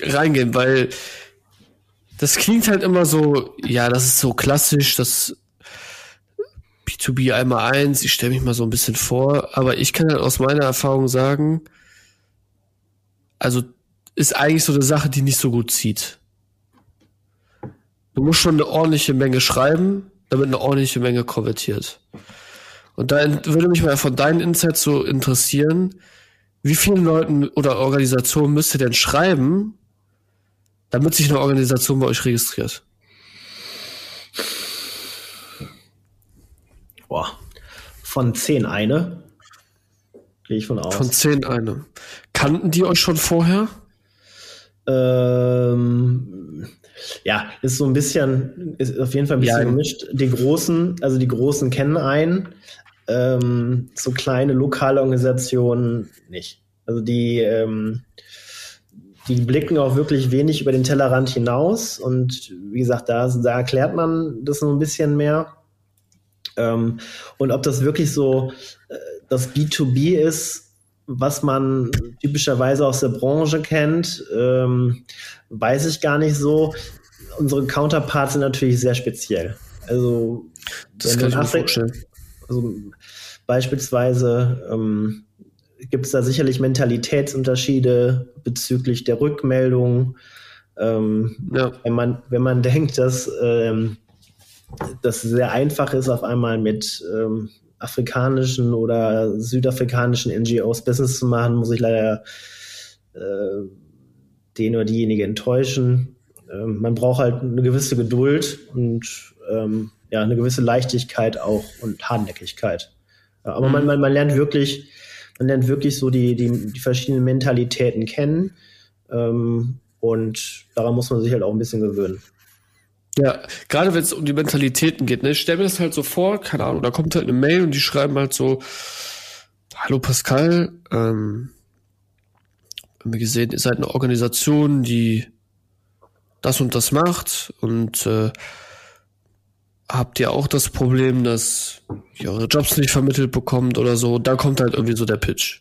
reingehen, weil das klingt halt immer so, ja, das ist so klassisch, das B2B einmal eins, ich stelle mich mal so ein bisschen vor, aber ich kann halt aus meiner Erfahrung sagen, also ist eigentlich so eine Sache, die nicht so gut zieht. Du musst schon eine ordentliche Menge schreiben, damit eine ordentliche Menge konvertiert. Und da würde mich mal von deinen Insights so interessieren, wie vielen Leuten oder Organisationen müsst ihr denn schreiben, damit sich eine Organisation bei euch registriert? Boah, von zehn eine. Gehe ich von aus. Von zehn eine. Kannten die euch schon vorher? Ähm, ja, ist so ein bisschen, ist auf jeden Fall ein bisschen ja, gemischt. Die Großen, also die Großen kennen einen, ähm, so kleine lokale Organisationen nicht. Also die, ähm, die blicken auch wirklich wenig über den Tellerrand hinaus und wie gesagt, da, da erklärt man das so ein bisschen mehr. Ähm, und ob das wirklich so äh, das B2B ist, was man typischerweise aus der Branche kennt, ähm, weiß ich gar nicht so. Unsere Counterparts sind natürlich sehr speziell. Also, das kann ich mir vorstellen. Also, beispielsweise ähm, gibt es da sicherlich Mentalitätsunterschiede bezüglich der Rückmeldung. Ähm, ja. wenn, man, wenn man denkt, dass ähm, das sehr einfach ist, auf einmal mit ähm, afrikanischen oder südafrikanischen NGOs Business zu machen, muss ich leider äh, den oder diejenige enttäuschen. Ähm, man braucht halt eine gewisse Geduld und ähm, ja, eine gewisse Leichtigkeit auch und Hartnäckigkeit. Ja, aber mhm. man, man, man lernt wirklich, man lernt wirklich so die, die, die verschiedenen Mentalitäten kennen. Ähm, und daran muss man sich halt auch ein bisschen gewöhnen. Ja, gerade wenn es um die Mentalitäten geht, ne? Ich stell mir das halt so vor, keine Ahnung, da kommt halt eine Mail und die schreiben halt so, Hallo Pascal, ähm, haben wir gesehen, ihr seid eine Organisation, die das und das macht und äh, habt ihr auch das Problem, dass ihr eure Jobs nicht vermittelt bekommt oder so. Da kommt halt irgendwie so der Pitch.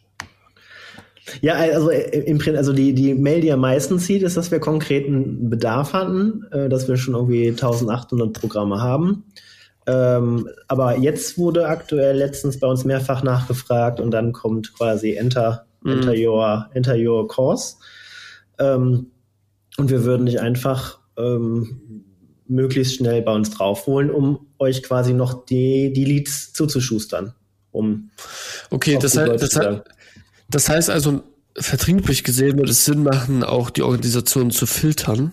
Ja, also äh, im Prinzip, also die, die Mail, die am meisten zieht, ist, dass wir konkreten Bedarf hatten, äh, dass wir schon irgendwie 1800 Programme haben. Ähm, aber jetzt wurde aktuell letztens bei uns mehrfach nachgefragt und dann kommt quasi Enter, mhm. enter, your, enter your course. Ähm, und wir würden dich einfach ähm, möglichst schnell bei uns draufholen, um euch quasi noch die, die Leads zuzuschustern. Um okay, das heißt, das, heißt, das heißt also, vertrieblich gesehen würde es Sinn machen, auch die Organisation zu filtern,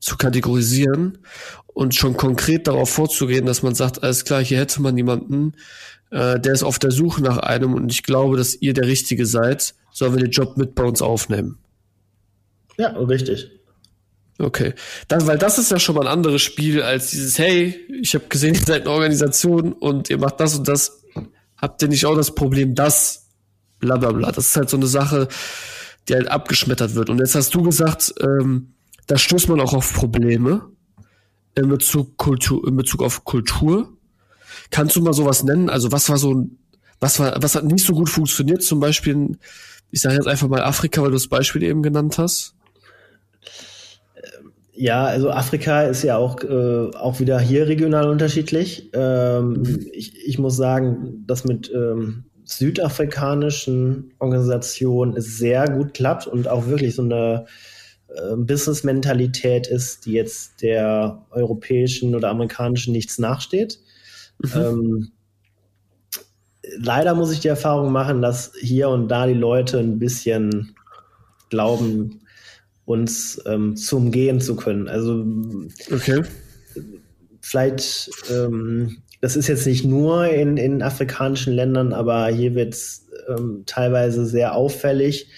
zu kategorisieren und schon konkret darauf vorzugehen, dass man sagt, alles klar, hier hätte man jemanden, äh, der ist auf der Suche nach einem und ich glaube, dass ihr der Richtige seid, sollen wir den Job mit bei uns aufnehmen. Ja, richtig. Okay. Dann, weil das ist ja schon mal ein anderes Spiel als dieses, hey, ich habe gesehen, ihr seid eine Organisation und ihr macht das und das. Habt ihr nicht auch das Problem, dass bla bla. Das ist halt so eine Sache, die halt abgeschmettert wird. Und jetzt hast du gesagt, ähm, da stößt man auch auf Probleme in Bezug, Kultur, in Bezug auf Kultur. Kannst du mal sowas nennen? Also was war so ein, was war, was hat nicht so gut funktioniert? Zum Beispiel, ich sage jetzt einfach mal Afrika, weil du das Beispiel eben genannt hast. Ja, also Afrika ist ja auch, äh, auch wieder hier regional unterschiedlich. Ähm, ich, ich muss sagen, das mit ähm, südafrikanischen Organisationen sehr gut klappt und auch wirklich so eine äh, Business-Mentalität ist, die jetzt der europäischen oder amerikanischen nichts nachsteht. Mhm. Ähm, leider muss ich die Erfahrung machen, dass hier und da die Leute ein bisschen glauben, uns ähm, zu umgehen zu können. Also okay. vielleicht, ähm, das ist jetzt nicht nur in, in afrikanischen Ländern, aber hier wird es ähm, teilweise sehr auffällig,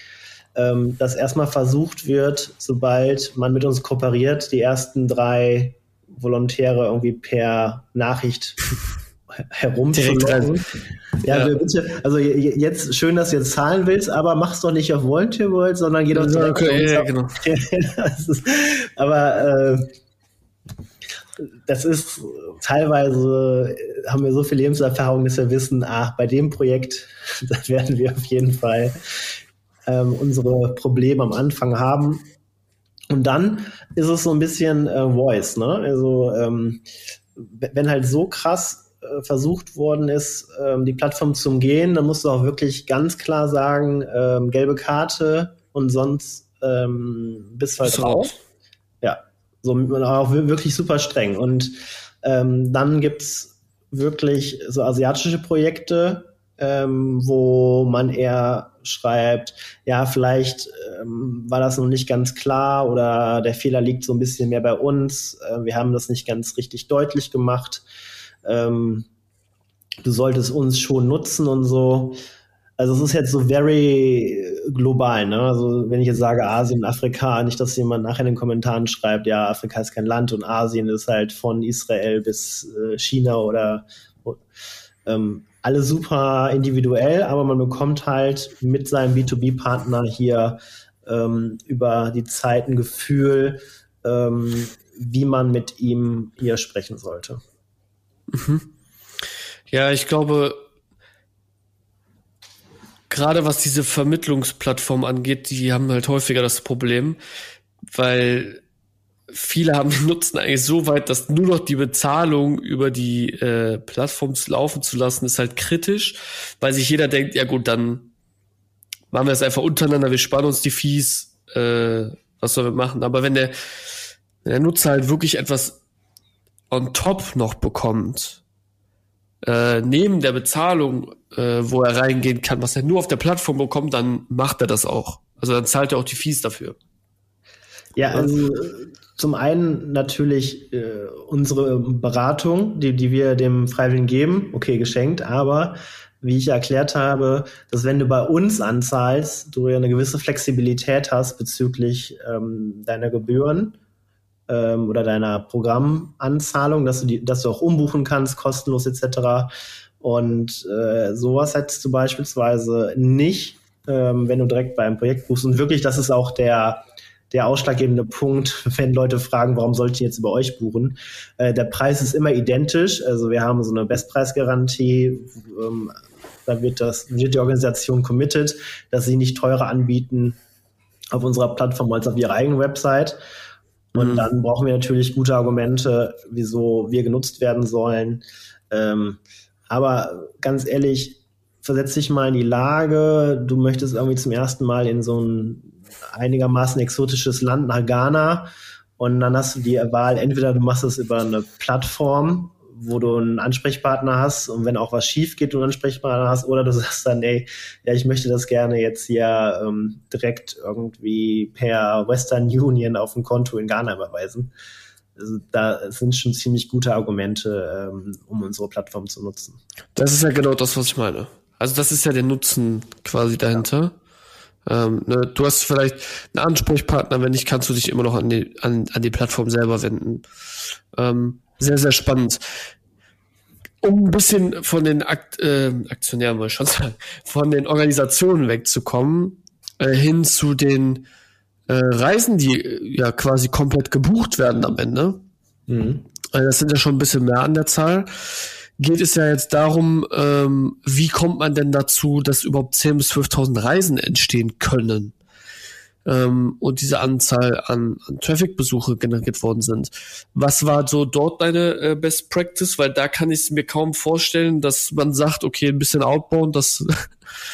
ähm, dass erstmal versucht wird, sobald man mit uns kooperiert, die ersten drei Volontäre irgendwie per Nachricht herumzulocken. Ja, ja. bitte, also jetzt schön, dass du jetzt zahlen willst, aber mach's doch nicht auf Volunteer World, sondern geh doch ja, okay, ja, genau. ist, aber äh, das ist teilweise haben wir so viel Lebenserfahrung, dass wir wissen, ach, bei dem Projekt, da werden wir auf jeden Fall ähm, unsere Probleme am Anfang haben. Und dann ist es so ein bisschen äh, Voice, ne? Also ähm, wenn halt so krass äh, versucht worden ist, ähm, die Plattform zu umgehen, dann musst du auch wirklich ganz klar sagen, ähm, gelbe Karte und sonst ähm, bist du halt drauf. Ja, so auch wirklich super streng. Und ähm, dann gibt's wirklich so asiatische Projekte, ähm, wo man eher schreibt, ja, vielleicht ähm, war das noch nicht ganz klar oder der Fehler liegt so ein bisschen mehr bei uns. Äh, wir haben das nicht ganz richtig deutlich gemacht ähm, du solltest uns schon nutzen und so. Also es ist jetzt so very global, ne? Also wenn ich jetzt sage Asien, Afrika, nicht, dass jemand nachher in den Kommentaren schreibt, ja, Afrika ist kein Land und Asien ist halt von Israel bis äh, China oder ähm, alle super individuell, aber man bekommt halt mit seinem B2B-Partner hier ähm, über die Zeit ein Gefühl, ähm, wie man mit ihm hier sprechen sollte. Mhm. Ja, ich glaube, gerade was diese Vermittlungsplattform angeht, die haben halt häufiger das Problem, weil viele haben den Nutzen eigentlich so weit, dass nur noch die Bezahlung über die äh, Plattform laufen zu lassen, ist halt kritisch, weil sich jeder denkt, ja gut, dann machen wir es einfach untereinander, wir sparen uns die Fees, äh, was sollen wir machen? Aber wenn der, wenn der Nutzer halt wirklich etwas on top noch bekommt, äh, neben der Bezahlung, äh, wo er reingehen kann, was er nur auf der Plattform bekommt, dann macht er das auch. Also dann zahlt er auch die Fees dafür. Ja, also zum einen natürlich äh, unsere Beratung, die, die wir dem Freiwilligen geben, okay, geschenkt, aber wie ich erklärt habe, dass wenn du bei uns anzahlst, du ja eine gewisse Flexibilität hast bezüglich ähm, deiner Gebühren ähm, oder deiner Programmanzahlung, dass du die, dass du auch umbuchen kannst, kostenlos etc. Und äh, sowas hättest du beispielsweise nicht, ähm, wenn du direkt bei einem Projekt buchst. Und wirklich, das ist auch der der ausschlaggebende Punkt, wenn Leute fragen, warum sollte ich jetzt über euch buchen. Äh, der Preis ist immer identisch. Also wir haben so eine Bestpreisgarantie. Ähm, da wird das, wird die Organisation committed, dass sie nicht teurer anbieten auf unserer Plattform als auf ihrer eigenen Website. Und mhm. dann brauchen wir natürlich gute Argumente, wieso wir genutzt werden sollen. Ähm, aber ganz ehrlich, versetz dich mal in die Lage, du möchtest irgendwie zum ersten Mal in so ein einigermaßen exotisches Land nach Ghana und dann hast du die Wahl, entweder du machst es über eine Plattform wo du einen Ansprechpartner hast und wenn auch was schief geht, du einen Ansprechpartner hast, oder du sagst dann, ey, ja, ich möchte das gerne jetzt hier ähm, direkt irgendwie per Western Union auf ein Konto in Ghana überweisen. Also da sind schon ziemlich gute Argumente, ähm, um unsere Plattform zu nutzen. Das ist ja genau das, was ich meine. Also das ist ja der Nutzen quasi dahinter. Ja. Ähm, ne, du hast vielleicht einen Ansprechpartner, wenn nicht, kannst du dich immer noch an die, an, an die Plattform selber wenden. Ähm, sehr, sehr spannend. Um ein bisschen von den Akt, äh, Aktionären, muss ich schon sagen, von den Organisationen wegzukommen, äh, hin zu den äh, Reisen, die äh, ja quasi komplett gebucht werden am Ende, mhm. also das sind ja schon ein bisschen mehr an der Zahl, geht es ja jetzt darum, ähm, wie kommt man denn dazu, dass überhaupt 10.000 bis 12.000 Reisen entstehen können ähm, und diese Anzahl an, an Traffic-Besuche generiert worden sind. Was war so dort deine äh, Best Practice? Weil da kann ich es mir kaum vorstellen, dass man sagt, okay, ein bisschen outbound, das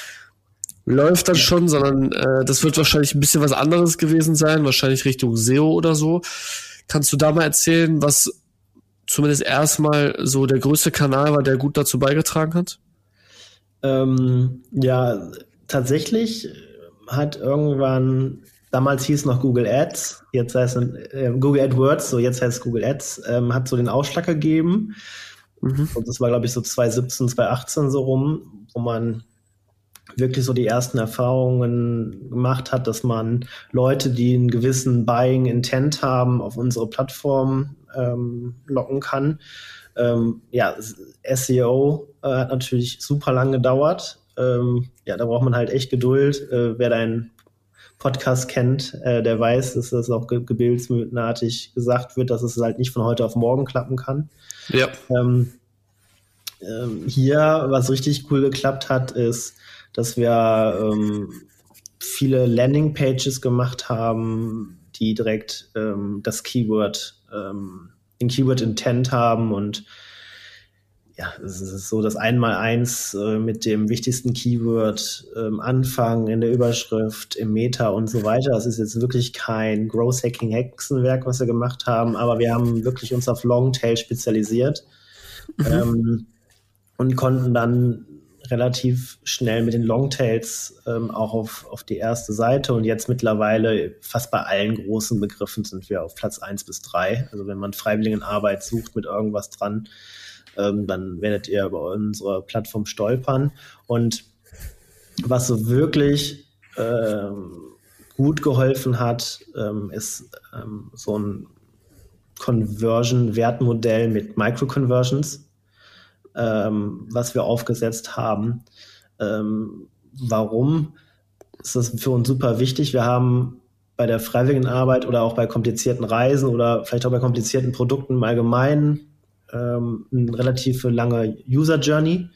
läuft dann schon, sondern äh, das wird wahrscheinlich ein bisschen was anderes gewesen sein, wahrscheinlich Richtung SEO oder so. Kannst du da mal erzählen, was zumindest erstmal so der größte Kanal war, der gut dazu beigetragen hat? Ähm, ja, tatsächlich hat irgendwann, damals hieß noch Google Ads, jetzt heißt es äh, Google AdWords, so jetzt heißt es Google Ads, ähm, hat so den Ausschlag gegeben. Mhm. Und das war, glaube ich, so 2017, 2018 so rum, wo man wirklich so die ersten Erfahrungen gemacht hat, dass man Leute, die einen gewissen Buying Intent haben, auf unsere Plattform ähm, locken kann. Ähm, ja, SEO äh, hat natürlich super lang gedauert. Ähm, ja, da braucht man halt echt Geduld. Äh, wer deinen Podcast kennt, äh, der weiß, dass das auch ge gebildsmythenartig gesagt wird, dass es halt nicht von heute auf morgen klappen kann. Ja. Ähm, ähm, hier, was richtig cool geklappt hat, ist, dass wir ähm, viele Landingpages gemacht haben, die direkt ähm, das Keyword, ähm, den Keyword Intent haben und ja, es ist so das Einmaleins äh, mit dem wichtigsten Keyword ähm, anfangen in der Überschrift, im Meta und so weiter. Das ist jetzt wirklich kein Growth Hacking Hexenwerk, was wir gemacht haben, aber wir haben wirklich uns auf Longtail spezialisiert mhm. ähm, und konnten dann relativ schnell mit den Longtails ähm, auch auf, auf die erste Seite und jetzt mittlerweile fast bei allen großen Begriffen sind wir auf Platz eins bis drei. Also wenn man Freiwilligenarbeit sucht mit irgendwas dran, ähm, dann werdet ihr über unsere Plattform stolpern. Und was so wirklich ähm, gut geholfen hat, ähm, ist ähm, so ein Conversion-Wertmodell mit Micro-Conversions, ähm, was wir aufgesetzt haben. Ähm, warum ist das für uns super wichtig? Wir haben bei der freiwilligen Arbeit oder auch bei komplizierten Reisen oder vielleicht auch bei komplizierten Produkten im Allgemeinen ähm, eine relativ lange User Journey.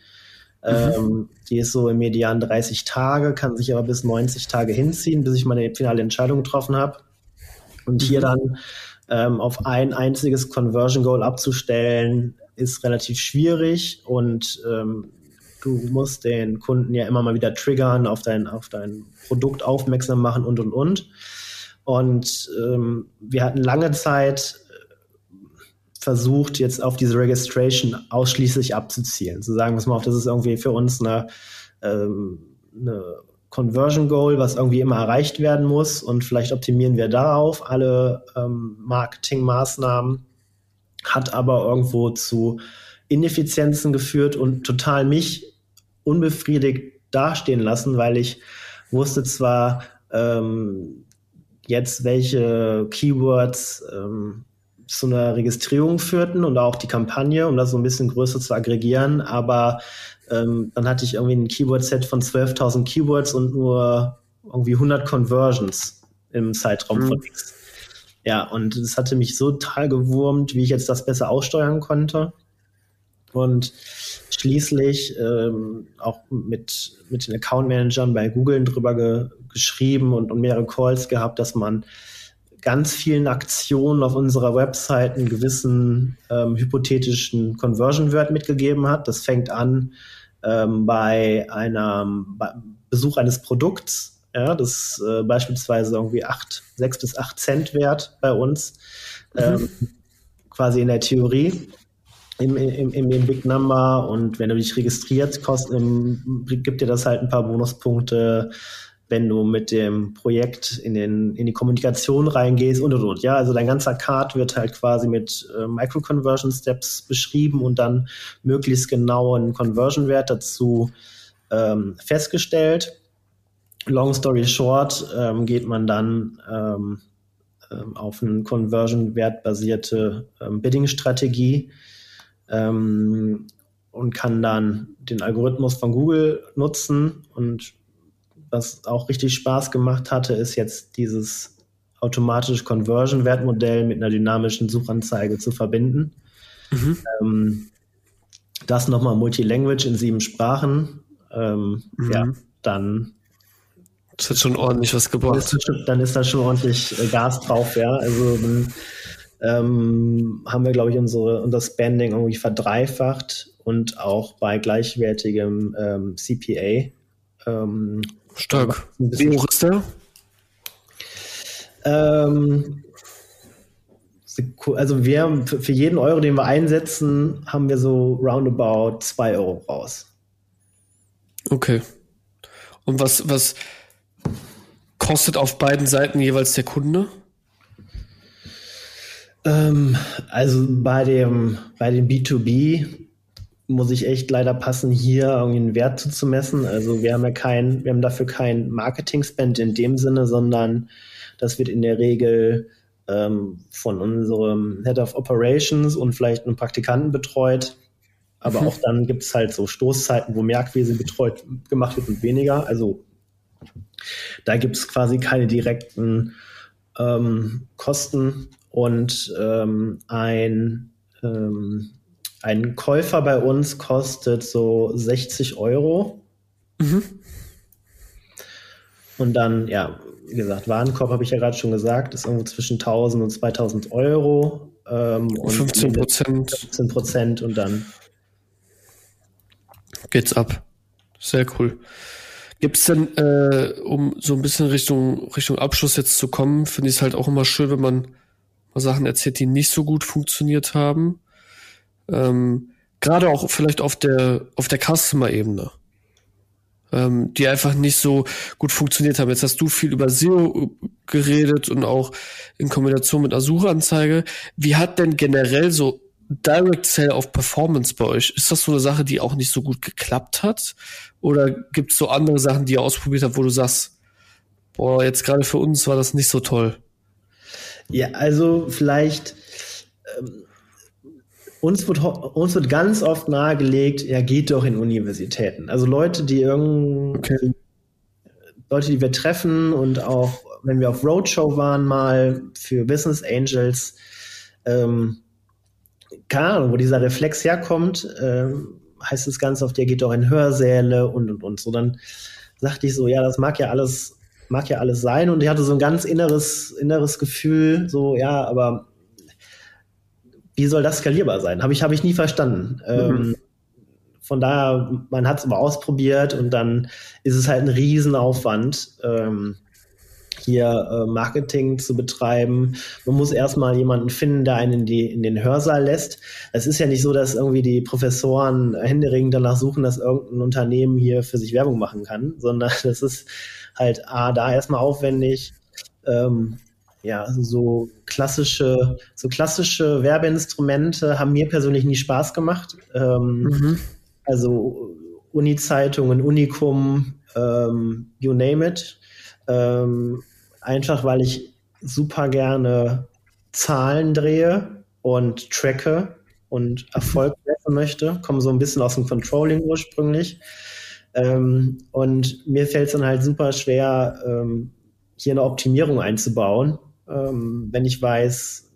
Mhm. Ähm, die ist so im Median 30 Tage, kann sich aber bis 90 Tage hinziehen, bis ich meine finale Entscheidung getroffen habe. Und hier mhm. dann ähm, auf ein einziges Conversion Goal abzustellen, ist relativ schwierig und ähm, du musst den Kunden ja immer mal wieder triggern, auf dein, auf dein Produkt aufmerksam machen und und und. Und ähm, wir hatten lange Zeit versucht, jetzt auf diese Registration ausschließlich abzuzielen. Zu sagen, pass mal auf, das ist irgendwie für uns eine, ähm, eine Conversion Goal, was irgendwie immer erreicht werden muss und vielleicht optimieren wir darauf alle ähm, Marketingmaßnahmen, hat aber irgendwo zu Ineffizienzen geführt und total mich unbefriedigt dastehen lassen, weil ich wusste zwar ähm, jetzt, welche Keywords ähm, zu einer Registrierung führten und auch die Kampagne, um das so ein bisschen größer zu aggregieren. Aber ähm, dann hatte ich irgendwie ein Keyword-Set von 12.000 Keywords und nur irgendwie 100 Conversions im Zeitraum mhm. von X. Ja, und es hatte mich so total gewurmt, wie ich jetzt das besser aussteuern konnte. Und schließlich ähm, auch mit, mit den Account Managern bei Google drüber ge geschrieben und, und mehrere Calls gehabt, dass man ganz vielen Aktionen auf unserer Website einen gewissen ähm, hypothetischen Conversion-Wert mitgegeben hat. Das fängt an ähm, bei einem Besuch eines Produkts, ja, das äh, beispielsweise irgendwie acht, sechs bis acht Cent wert bei uns, mhm. ähm, quasi in der Theorie. Im, im, im, im Big Number und wenn du dich registriert, kostet, gibt dir das halt ein paar Bonuspunkte wenn du mit dem Projekt in, den, in die Kommunikation reingehst und und und. Ja, also dein ganzer Card wird halt quasi mit äh, Micro-Conversion Steps beschrieben und dann möglichst genau einen Conversion-Wert dazu ähm, festgestellt. Long story short, ähm, geht man dann ähm, ähm auf eine Conversion-Wert basierte ähm, Bidding-Strategie ähm, und kann dann den Algorithmus von Google nutzen und was auch richtig Spaß gemacht hatte, ist jetzt dieses automatisch Conversion-Wertmodell mit einer dynamischen Suchanzeige zu verbinden. Mhm. Ähm, das nochmal Multilanguage in sieben Sprachen. Ähm, mhm. Ja, dann. Das hat schon ordentlich was gebracht. Dann ist da schon ordentlich äh, Gas drauf, ja. Also ähm, haben wir, glaube ich, unsere, unser Spending irgendwie verdreifacht und auch bei gleichwertigem ähm, CPA. Stark. Wie hoch ist der? Ähm, also wir für jeden Euro, den wir einsetzen, haben wir so roundabout zwei Euro raus. Okay. Und was, was kostet auf beiden Seiten jeweils der Kunde? Ähm, also bei dem, bei dem B2B muss ich echt leider passen, hier irgendwie einen Wert zuzumessen. Also wir haben ja kein, wir haben dafür kein Marketing-Spend in dem Sinne, sondern das wird in der Regel ähm, von unserem Head of Operations und vielleicht einem Praktikanten betreut. Aber mhm. auch dann gibt es halt so Stoßzeiten, wo mehr Akquise betreut gemacht wird und weniger. Also da gibt es quasi keine direkten ähm, Kosten und ähm, ein, ähm, ein Käufer bei uns kostet so 60 Euro. Mhm. Und dann, ja, wie gesagt, Warenkorb habe ich ja gerade schon gesagt, ist irgendwo zwischen 1000 und 2000 Euro. Ähm, und 15 Prozent. 15 Prozent und dann geht's ab. Sehr cool. Gibt es denn, äh, um so ein bisschen Richtung, Richtung Abschluss jetzt zu kommen, finde ich es halt auch immer schön, wenn man mal Sachen erzählt, die nicht so gut funktioniert haben. Ähm, Gerade auch vielleicht auf der, auf der Customer-Ebene ähm, die einfach nicht so gut funktioniert haben. Jetzt hast du viel über SEO geredet und auch in Kombination mit einer Suchanzeige. Wie hat denn generell so Direct Sell auf Performance bei euch? Ist das so eine Sache, die auch nicht so gut geklappt hat? Oder gibt es so andere Sachen, die ihr ausprobiert habt, wo du sagst, boah, jetzt gerade für uns war das nicht so toll? Ja, also vielleicht ähm, uns wird, uns wird ganz oft nahegelegt, ja, geht doch in Universitäten. Also Leute, die irgendwie, okay. Leute, die wir treffen und auch, wenn wir auf Roadshow waren, mal für Business Angels, ähm, keine Ahnung, wo dieser Reflex herkommt, ähm, heißt das Ganze auf der geht doch in Hörsäle und und und so. Dann sagte ich so, ja, das mag ja alles, mag ja alles sein. Und ich hatte so ein ganz inneres, inneres Gefühl, so, ja, aber wie soll das skalierbar sein? Habe ich, hab ich nie verstanden. Mhm. Ähm, von daher, man hat es immer ausprobiert und dann ist es halt ein Riesenaufwand, ähm, hier äh, Marketing zu betreiben. Man muss erstmal jemanden finden, der einen in, die, in den Hörsaal lässt. Es ist ja nicht so, dass irgendwie die Professoren händeringend danach suchen, dass irgendein Unternehmen hier für sich Werbung machen kann, sondern es ist halt A, da erstmal aufwendig, ähm, ja, also so klassische, so klassische Werbeinstrumente haben mir persönlich nie Spaß gemacht. Ähm, mhm. Also Uni-Zeitungen, Unikum, ähm, you name it. Ähm, einfach weil ich super gerne Zahlen drehe und tracke und Erfolg messen möchte. Komme so ein bisschen aus dem Controlling ursprünglich. Ähm, und mir fällt es dann halt super schwer, ähm, hier eine Optimierung einzubauen ähm, wenn ich weiß,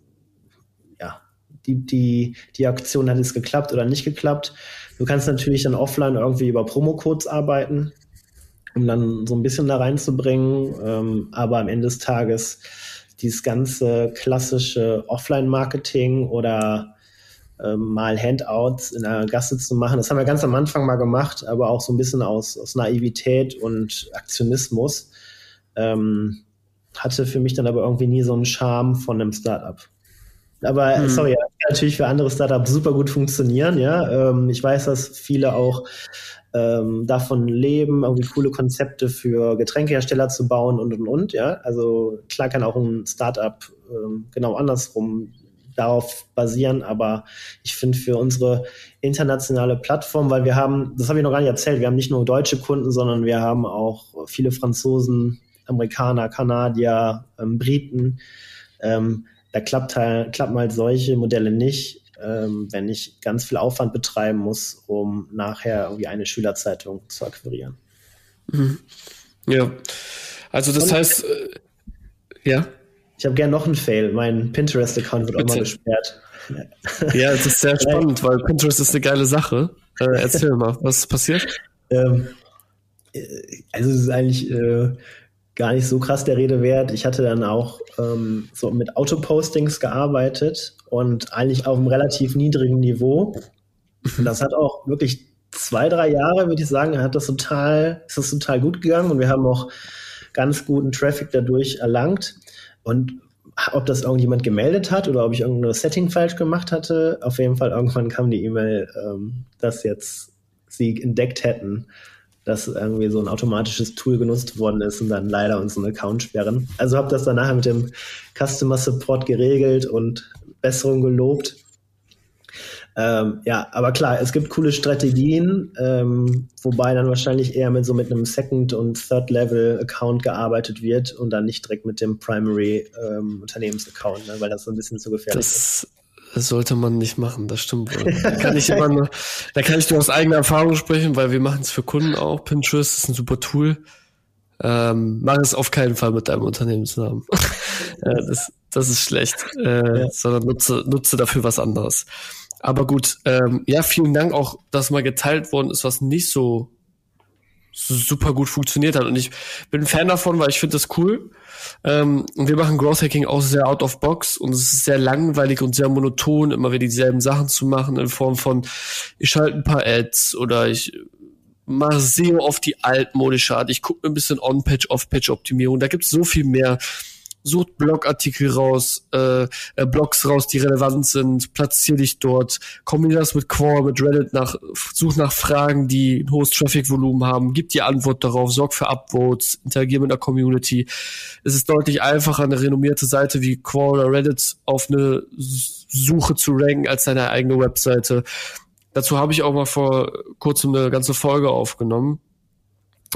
ja, die, die, die Aktion hat es geklappt oder nicht geklappt. Du kannst natürlich dann offline irgendwie über Promocodes arbeiten, um dann so ein bisschen da reinzubringen. Ähm, aber am Ende des Tages dieses ganze klassische Offline-Marketing oder ähm, mal Handouts in der Gasse zu machen. Das haben wir ganz am Anfang mal gemacht, aber auch so ein bisschen aus, aus Naivität und Aktionismus. Ähm, hatte für mich dann aber irgendwie nie so einen Charme von einem Startup. Aber hm. sorry, kann natürlich für andere Startups super gut funktionieren, ja. Ähm, ich weiß, dass viele auch ähm, davon leben, irgendwie coole Konzepte für Getränkehersteller zu bauen und und und, ja. Also klar kann auch ein Startup ähm, genau andersrum darauf basieren, aber ich finde für unsere internationale Plattform, weil wir haben, das habe ich noch gar nicht erzählt, wir haben nicht nur deutsche Kunden, sondern wir haben auch viele Franzosen, Amerikaner, Kanadier, ähm, Briten. Ähm, da klappt halt, klappen halt solche Modelle nicht, ähm, wenn ich ganz viel Aufwand betreiben muss, um nachher irgendwie eine Schülerzeitung zu akquirieren. Mhm. Ja, also das Und heißt, äh, ja. Ich habe gerne noch einen Fail. Mein Pinterest-Account wird Bitte. auch mal gesperrt. Ja, es ist sehr spannend, weil Pinterest ist eine geile Sache. Äh, erzähl mal, was passiert? Ähm, äh, also es ist eigentlich äh, gar nicht so krass der Rede wert. Ich hatte dann auch ähm, so mit Autopostings gearbeitet und eigentlich auf einem relativ niedrigen Niveau. Und das hat auch wirklich zwei, drei Jahre, würde ich sagen, hat das total, ist das total gut gegangen und wir haben auch ganz guten Traffic dadurch erlangt. Und ob das irgendjemand gemeldet hat oder ob ich irgendein Setting falsch gemacht hatte, auf jeden Fall irgendwann kam die E-Mail, ähm, dass jetzt sie entdeckt hätten, dass irgendwie so ein automatisches Tool genutzt worden ist und dann leider unseren Account sperren. Also habe das dann nachher mit dem Customer Support geregelt und Besserung gelobt. Ähm, ja, aber klar, es gibt coole Strategien, ähm, wobei dann wahrscheinlich eher mit so mit einem Second- und Third-Level-Account gearbeitet wird und dann nicht direkt mit dem Primary-Unternehmens-Account, ähm, ne, weil das so ein bisschen zu gefährlich das ist. Das sollte man nicht machen, das stimmt. da kann ich immer nur, da kann ich nur aus eigener Erfahrung sprechen, weil wir machen es für Kunden auch. Pinterest ist ein super Tool. Ähm, mach es auf keinen Fall mit deinem Unternehmensnamen. äh, das, das ist schlecht. Äh, ja. Sondern nutze, nutze dafür was anderes. Aber gut, ähm, ja, vielen Dank auch, dass mal geteilt worden ist, was nicht so super gut funktioniert hat. Und ich bin Fan davon, weil ich finde das cool. Ähm, und wir machen Growth Hacking auch sehr out of box und es ist sehr langweilig und sehr monoton, immer wieder dieselben Sachen zu machen in Form von, ich schalte ein paar Ads oder ich mache SEO auf die altmodische Art. Ich gucke mir ein bisschen On-Page, Off-Page-Optimierung. Da gibt es so viel mehr sucht Blogartikel raus, äh, äh, Blogs raus, die relevant sind, platziere dich dort, kombiniere das mit Quora, mit Reddit nach, such nach Fragen, die ein hohes Traffic-Volumen haben, gib die Antwort darauf, sorg für Upvotes, interagiere mit der Community. Es ist deutlich einfacher, eine renommierte Seite wie Quora oder Reddit auf eine Suche zu ranken als deine eigene Webseite. Dazu habe ich auch mal vor kurzem eine ganze Folge aufgenommen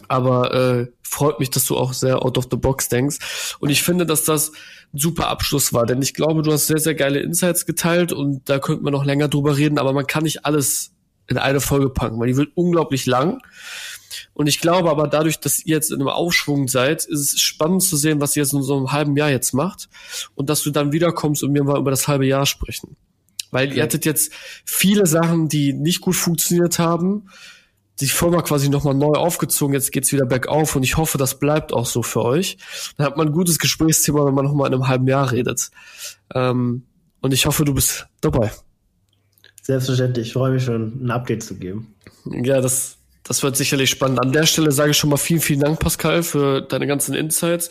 aber äh, freut mich, dass du auch sehr out of the box denkst. Und ich finde, dass das ein super Abschluss war, denn ich glaube, du hast sehr, sehr geile Insights geteilt und da könnte man noch länger drüber reden, aber man kann nicht alles in eine Folge packen, weil die wird unglaublich lang. Und ich glaube aber dadurch, dass ihr jetzt in einem Aufschwung seid, ist es spannend zu sehen, was ihr jetzt in so einem halben Jahr jetzt macht und dass du dann wiederkommst und wir mal über das halbe Jahr sprechen. Weil okay. ihr hattet jetzt viele Sachen, die nicht gut funktioniert haben die Firma quasi nochmal neu aufgezogen, jetzt geht's wieder bergauf und ich hoffe, das bleibt auch so für euch. Dann hat man ein gutes Gesprächsthema, wenn man nochmal in einem halben Jahr redet. Ähm, und ich hoffe, du bist dabei. Selbstverständlich, ich freue mich schon, ein Update zu geben. Ja, das, das wird sicherlich spannend. An der Stelle sage ich schon mal vielen, vielen Dank, Pascal, für deine ganzen Insights.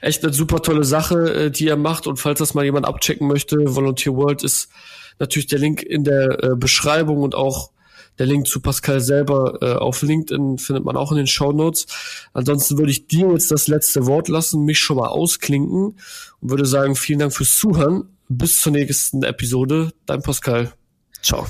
Echt eine super tolle Sache, äh, die ihr macht. Und falls das mal jemand abchecken möchte, Volunteer World ist natürlich der Link in der äh, Beschreibung und auch der Link zu Pascal selber äh, auf LinkedIn findet man auch in den Show Notes. Ansonsten würde ich dir jetzt das letzte Wort lassen, mich schon mal ausklinken und würde sagen, vielen Dank fürs Zuhören. Bis zur nächsten Episode. Dein Pascal. Ciao.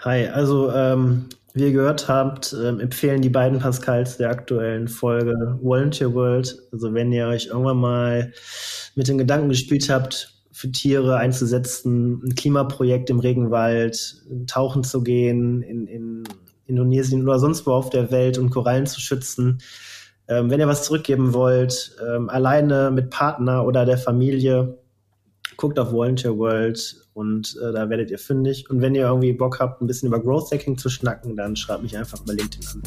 Hi, also ähm, wie ihr gehört habt, ähm, empfehlen die beiden Pascals der aktuellen Folge Volunteer World. Also wenn ihr euch irgendwann mal mit den Gedanken gespielt habt, für Tiere einzusetzen, ein Klimaprojekt im Regenwald, tauchen zu gehen in, in Indonesien oder sonst wo auf der Welt und Korallen zu schützen. Ähm, wenn ihr was zurückgeben wollt, ähm, alleine mit Partner oder der Familie, guckt auf Volunteer World und äh, da werdet ihr fündig. Und wenn ihr irgendwie Bock habt, ein bisschen über Growth Hacking zu schnacken, dann schreibt mich einfach über LinkedIn an.